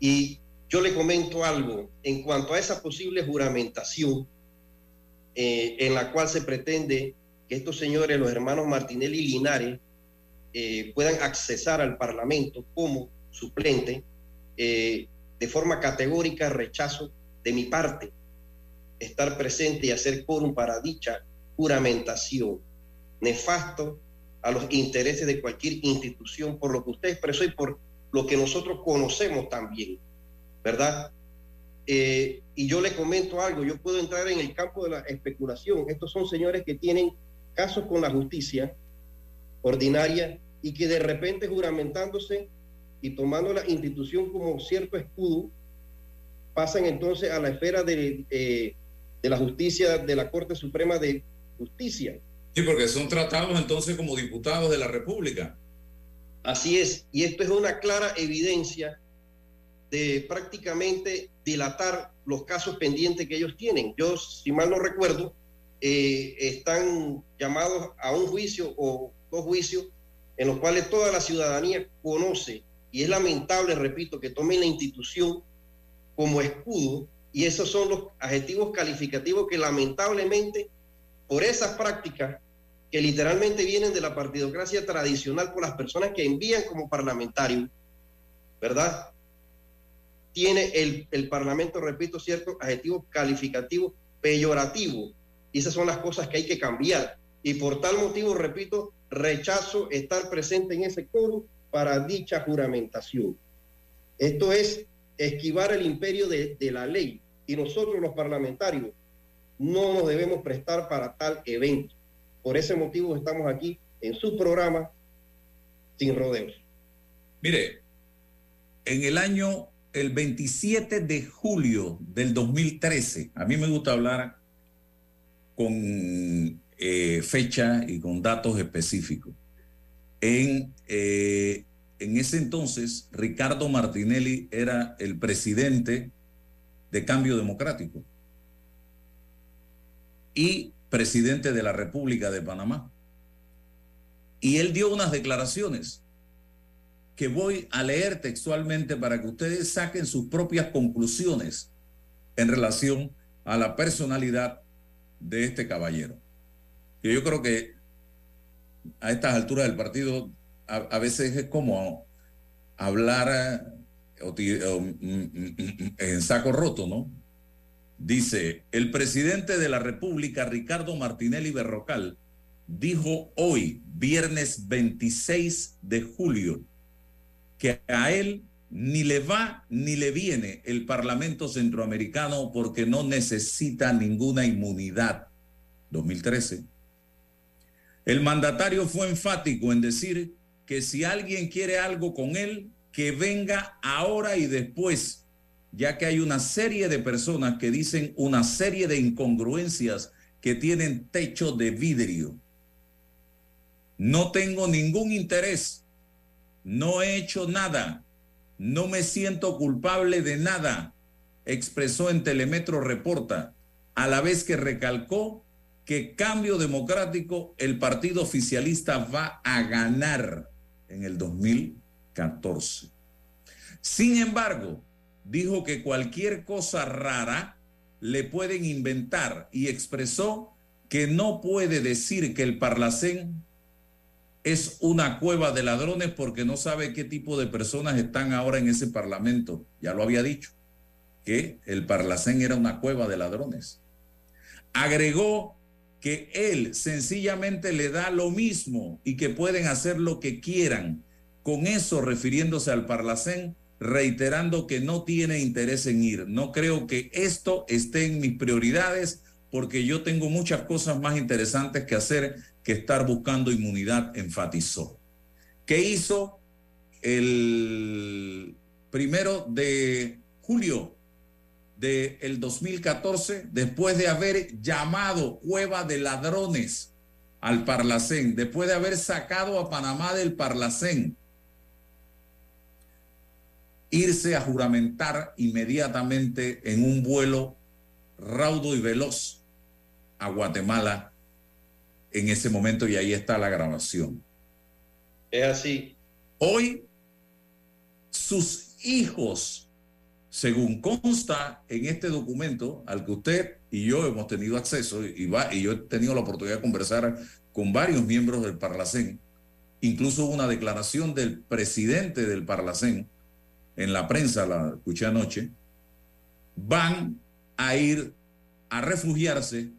y yo le comento algo. En cuanto a esa posible juramentación eh, en la cual se pretende que estos señores, los hermanos Martinelli y Linares, eh, puedan accesar al Parlamento como suplente, de forma categórica rechazo de mi parte. Estar presente y hacer quórum para dicha juramentación. Nefasto a los intereses de cualquier institución, por lo que usted expresó y por lo que nosotros conocemos también, ¿verdad? Eh, y yo le comento algo, yo puedo entrar en el campo de la especulación. Estos son señores que tienen casos con la justicia ordinaria y que de repente juramentándose y tomando la institución como cierto escudo, pasan entonces a la esfera de, eh, de la justicia de la Corte Suprema de Justicia. Sí, porque son tratados entonces como diputados de la República. Así es, y esto es una clara evidencia de prácticamente dilatar los casos pendientes que ellos tienen. Yo, si mal no recuerdo, eh, están llamados a un juicio o dos juicios en los cuales toda la ciudadanía conoce, y es lamentable, repito, que tomen la institución como escudo, y esos son los adjetivos calificativos que lamentablemente por esas prácticas que literalmente vienen de la partidocracia tradicional por las personas que envían como parlamentarios, ¿verdad? Tiene el, el Parlamento, repito, cierto adjetivo calificativo peyorativo. Y esas son las cosas que hay que cambiar. Y por tal motivo, repito, rechazo estar presente en ese coro para dicha juramentación. Esto es esquivar el imperio de, de la ley. Y nosotros los parlamentarios no nos debemos prestar para tal evento. Por ese motivo estamos aquí en su programa sin rodeos. Mire, en el año, el 27 de julio del 2013, a mí me gusta hablar con eh, fecha y con datos específicos. En, eh, en ese entonces, Ricardo Martinelli era el presidente de Cambio Democrático y presidente de la República de Panamá. Y él dio unas declaraciones que voy a leer textualmente para que ustedes saquen sus propias conclusiones en relación a la personalidad de este caballero. Que yo creo que a estas alturas del partido a, veces es como hablar eh, mm, mm, mm, en saco roto, ¿no? Dice, el presidente de la República, Ricardo Martinelli Berrocal, dijo hoy, viernes 26 de julio, que a él ni le va ni le viene el Parlamento Centroamericano porque no necesita ninguna inmunidad. 2013. El mandatario fue enfático en decir que si alguien quiere algo con él, que venga ahora y después, ya que hay una serie de personas que dicen una serie de incongruencias que tienen techo de vidrio. No tengo ningún interés, no he hecho nada, no me siento culpable de nada, expresó en Telemetro Reporta, a la vez que recalcó que Cambio Democrático, el partido oficialista, va a ganar en el 2014. Sin embargo, dijo que cualquier cosa rara le pueden inventar y expresó que no puede decir que el Parlacén es una cueva de ladrones porque no sabe qué tipo de personas están ahora en ese parlamento. Ya lo había dicho, que el Parlacén era una cueva de ladrones. Agregó que él sencillamente le da lo mismo y que pueden hacer lo que quieran. Con eso refiriéndose al Parlacén, reiterando que no tiene interés en ir. No creo que esto esté en mis prioridades porque yo tengo muchas cosas más interesantes que hacer que estar buscando inmunidad, enfatizó. ¿Qué hizo el primero de julio del 2014 después de haber llamado cueva de ladrones al Parlacén, después de haber sacado a Panamá del Parlacén? Irse a juramentar inmediatamente en un vuelo raudo y veloz a Guatemala en ese momento y ahí está la grabación. Es así. Hoy sus hijos, según consta en este documento al que usted y yo hemos tenido acceso y, va, y yo he tenido la oportunidad de conversar con varios miembros del Parlacén, incluso una declaración del presidente del Parlacén, en la prensa, la escuché anoche, van a ir a refugiarse,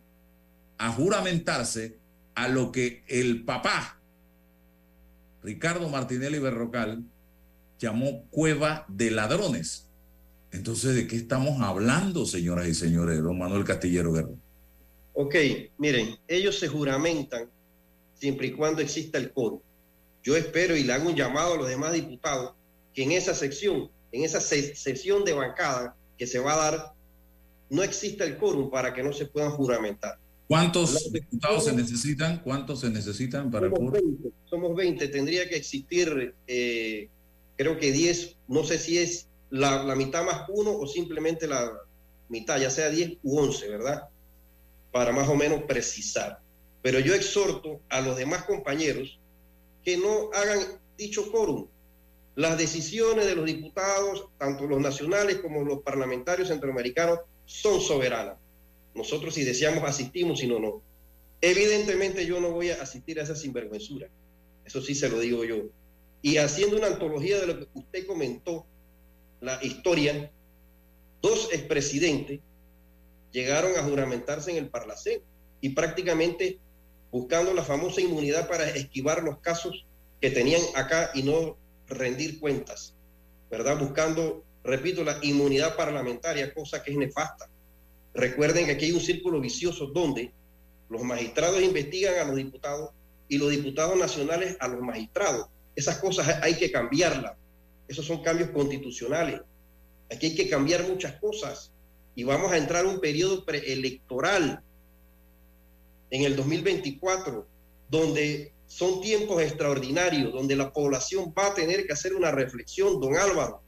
a juramentarse a lo que el papá, Ricardo Martinelli Berrocal, llamó cueva de ladrones. Entonces, ¿de qué estamos hablando, señoras y señores? Don Manuel Castillero Guerrero. Ok, miren, ellos se juramentan siempre y cuando exista el coro. Yo espero y le hago un llamado a los demás diputados que en esa sección, en esa se sesión de bancada que se va a dar, no exista el quórum para que no se puedan juramentar. ¿Cuántos diputados se necesitan? ¿Cuántos se necesitan para el Somos quórum? 20, somos 20, tendría que existir, eh, creo que 10, no sé si es la, la mitad más uno o simplemente la mitad, ya sea 10 u 11, ¿verdad? Para más o menos precisar. Pero yo exhorto a los demás compañeros que no hagan dicho quórum. Las decisiones de los diputados, tanto los nacionales como los parlamentarios centroamericanos, son soberanas. Nosotros si deseamos asistimos, si no, no. Evidentemente yo no voy a asistir a esa sinvergüenzura. Eso sí se lo digo yo. Y haciendo una antología de lo que usted comentó, la historia, dos expresidentes llegaron a juramentarse en el Parlacén y prácticamente buscando la famosa inmunidad para esquivar los casos que tenían acá y no rendir cuentas, ¿verdad? Buscando, repito, la inmunidad parlamentaria, cosa que es nefasta. Recuerden que aquí hay un círculo vicioso donde los magistrados investigan a los diputados y los diputados nacionales a los magistrados. Esas cosas hay que cambiarlas. Esos son cambios constitucionales. Aquí hay que cambiar muchas cosas y vamos a entrar a un periodo preelectoral en el 2024, donde son tiempos extraordinarios, donde la población va a tener que hacer una reflexión, don Álvaro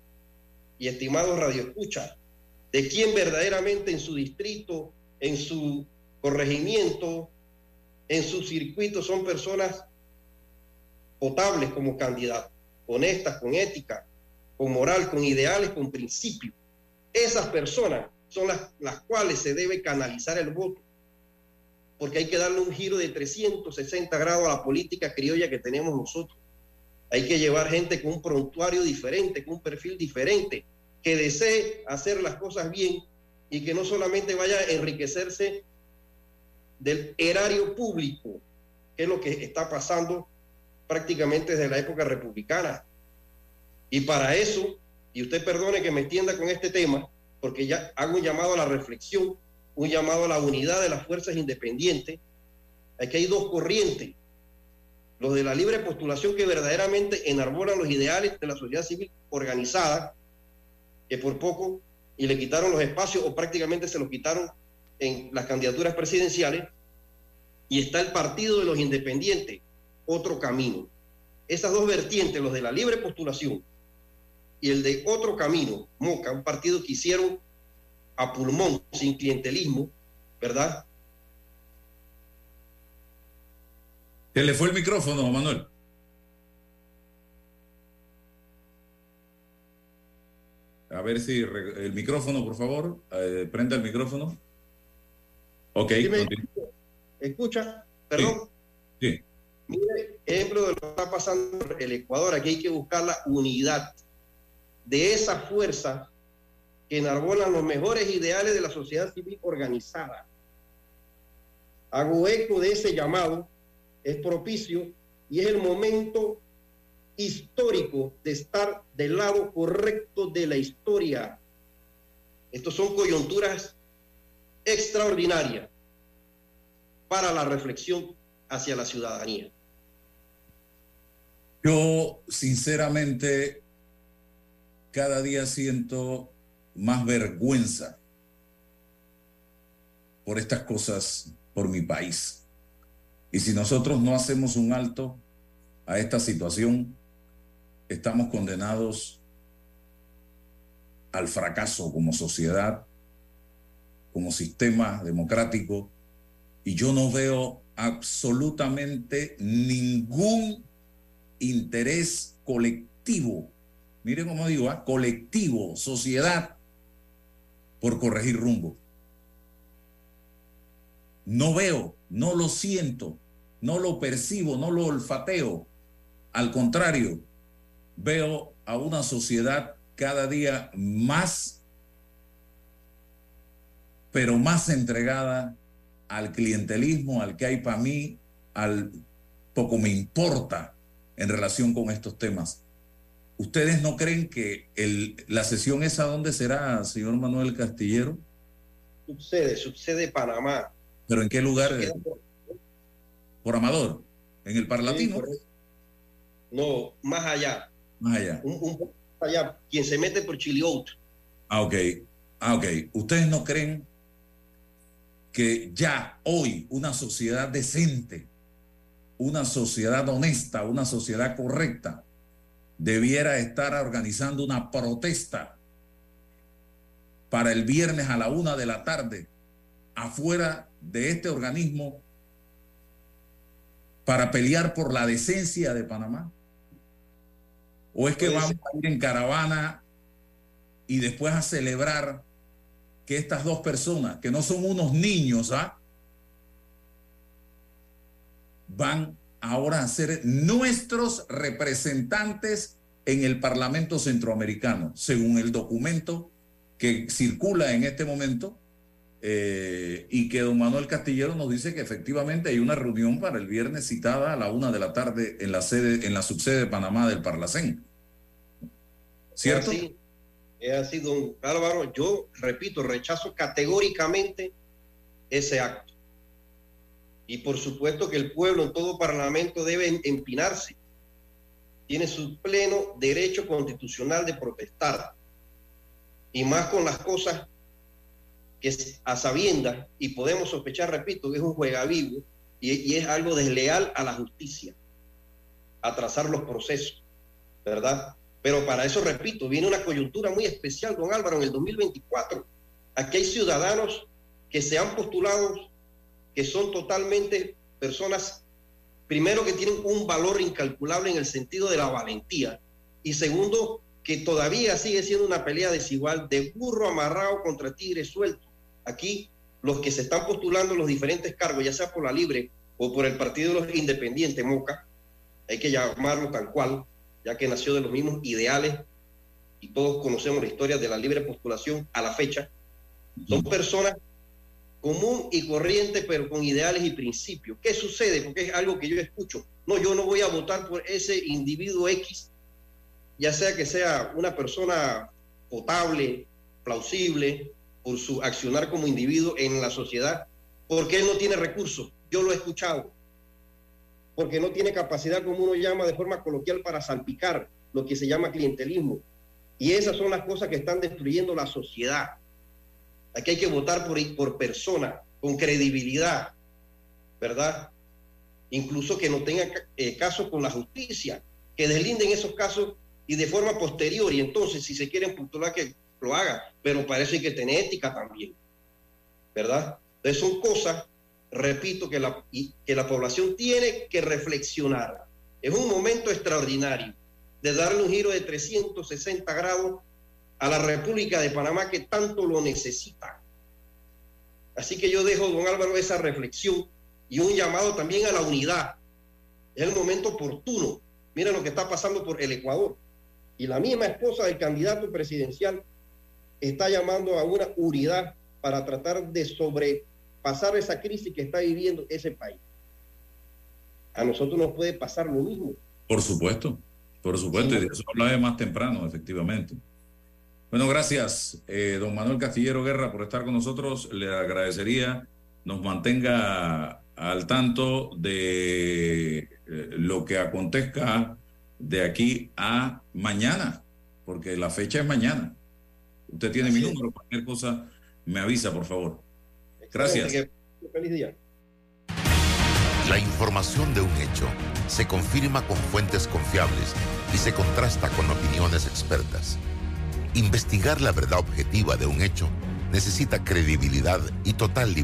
y estimados radioescuchas, de quién verdaderamente en su distrito, en su corregimiento, en su circuito son personas potables como candidatos, honestas, con ética, con moral, con ideales, con principios. Esas personas son las, las cuales se debe canalizar el voto, porque hay que darle un giro de 360 grados a la política criolla que tenemos nosotros. Hay que llevar gente con un prontuario diferente, con un perfil diferente, que desee hacer las cosas bien y que no solamente vaya a enriquecerse del erario público, que es lo que está pasando prácticamente desde la época republicana. Y para eso, y usted perdone que me extienda con este tema, porque ya hago un llamado a la reflexión, un llamado a la unidad de las fuerzas independientes. Aquí hay dos corrientes. Los de la libre postulación que verdaderamente enarbolan los ideales de la sociedad civil organizada, que por poco y le quitaron los espacios o prácticamente se los quitaron en las candidaturas presidenciales. Y está el partido de los independientes, otro camino. Esas dos vertientes, los de la libre postulación y el de otro camino, Moca, un partido que hicieron a pulmón, sin clientelismo, ¿verdad? Se le fue el micrófono, Manuel. A ver si el micrófono, por favor. Eh, prenda el micrófono. Ok. Escucha, perdón. Sí. Mire, ejemplo de lo que está pasando en el Ecuador, aquí hay que buscar la unidad de esa fuerza que enarbolan los mejores ideales de la sociedad civil organizada. Hago eco de ese llamado, es propicio y es el momento histórico de estar del lado correcto de la historia. Estos son coyunturas extraordinarias para la reflexión hacia la ciudadanía. Yo, sinceramente, cada día siento más vergüenza por estas cosas, por mi país. Y si nosotros no hacemos un alto a esta situación, estamos condenados al fracaso como sociedad, como sistema democrático, y yo no veo absolutamente ningún interés colectivo, miren cómo digo, ¿ah? colectivo, sociedad, por corregir rumbo. No veo, no lo siento, no lo percibo, no lo olfateo. Al contrario, veo a una sociedad cada día más, pero más entregada al clientelismo, al que hay para mí, al poco me importa en relación con estos temas. ¿Ustedes no creen que el, la sesión esa dónde será, señor Manuel Castillero? Sucede, sucede Panamá. ¿Pero en qué lugar? Por- Por Amador, en el Parlatino, Sí. No, más allá. más allá. Un, un poco más allá. Quien se mete por Chiliot. Ah, ok. Ah, ok. ¿Ustedes no creen que ya hoy una sociedad decente, una sociedad honesta, una sociedad correcta, debiera estar organizando una protesta para el viernes a la una de la tarde afuera de este organismo para pelear por la decencia de Panamá? ¿O es que vamos a ir en caravana y después a celebrar que estas dos personas, que no son unos niños, ¿ah? van ahora a ser nuestros representantes en el Parlamento Centroamericano, según el documento que circula en este momento eh, y que don Manuel Castillero nos dice que efectivamente hay una reunión para el viernes citada a la una de la tarde en la sede, en la subsede de Panamá del Parlacén. ¿Cierto? Es así, es así, don Álvaro. Yo repito, rechazo categóricamente ese acto. Y por supuesto que el pueblo en todo parlamento debe empinarse. Tiene su pleno derecho constitucional de protestar. Y más con las cosas que es a sabiendas, y podemos sospechar, repito, que es un juega vivo y, y es algo desleal a la justicia, atrasar los procesos, ¿verdad? Pero para eso, repito, viene una coyuntura muy especial, don Álvaro, en el 2024. Aquí hay ciudadanos que se han postulado, que son totalmente personas, primero, que tienen un valor incalculable en el sentido de la valentía, y segundo, que todavía sigue siendo una pelea desigual de burro amarrado contra tigre suelto. Aquí, los que se están postulando los diferentes cargos, ya sea por la libre o por el Partido de los Independientes, Moca, hay que llamarlo tal cual, ya que nació de los mismos ideales y todos conocemos la historia de la libre postulación a la fecha. Son personas común y corriente, pero con ideales y principios. ¿Qué sucede? Porque es algo que yo escucho. No, yo no voy a votar por ese individuo X, ya sea que sea una persona potable, plausible, por su accionar como individuo en la sociedad, porque él no tiene recursos. Yo lo he escuchado. Porque no tiene capacidad, como uno llama de forma coloquial, para salpicar lo que se llama clientelismo. Y esas son las cosas que están destruyendo la sociedad. Aquí hay que votar por, por persona, con credibilidad, ¿verdad? Incluso que no tenga eh, caso con la justicia, que deslinden esos casos y de forma posterior. Y entonces, si se quieren postular, que lo haga. Pero hay que tener ética también, ¿verdad? Entonces son cosas, repito, que la, que la población tiene que reflexionar. Es un momento extraordinario de darle un giro de 360 grados a la República de Panamá que tanto lo necesita. Así que yo dejo, don Álvaro, esa reflexión y un llamado también a la unidad. Es el momento oportuno. Miren lo que está pasando por el Ecuador. Y la misma esposa del candidato presidencial está llamando a una unidad para tratar de sobrepasar esa crisis que está viviendo ese país. A nosotros nos puede pasar lo mismo. Por supuesto, por supuesto, y de eso hablaba más temprano, efectivamente. Bueno, gracias, eh, don Manuel Castillero Guerra, por estar con nosotros. Le agradecería nos mantenga al tanto de eh, lo que acontezca de aquí a mañana, porque la fecha es mañana. Usted tiene mi número, cualquier cosa me avisa, por favor. Gracias. Feliz día. La información de un hecho se confirma con fuentes confiables y se contrasta con opiniones expertas. Investigar la verdad objetiva de un hecho necesita credibilidad y total libertad.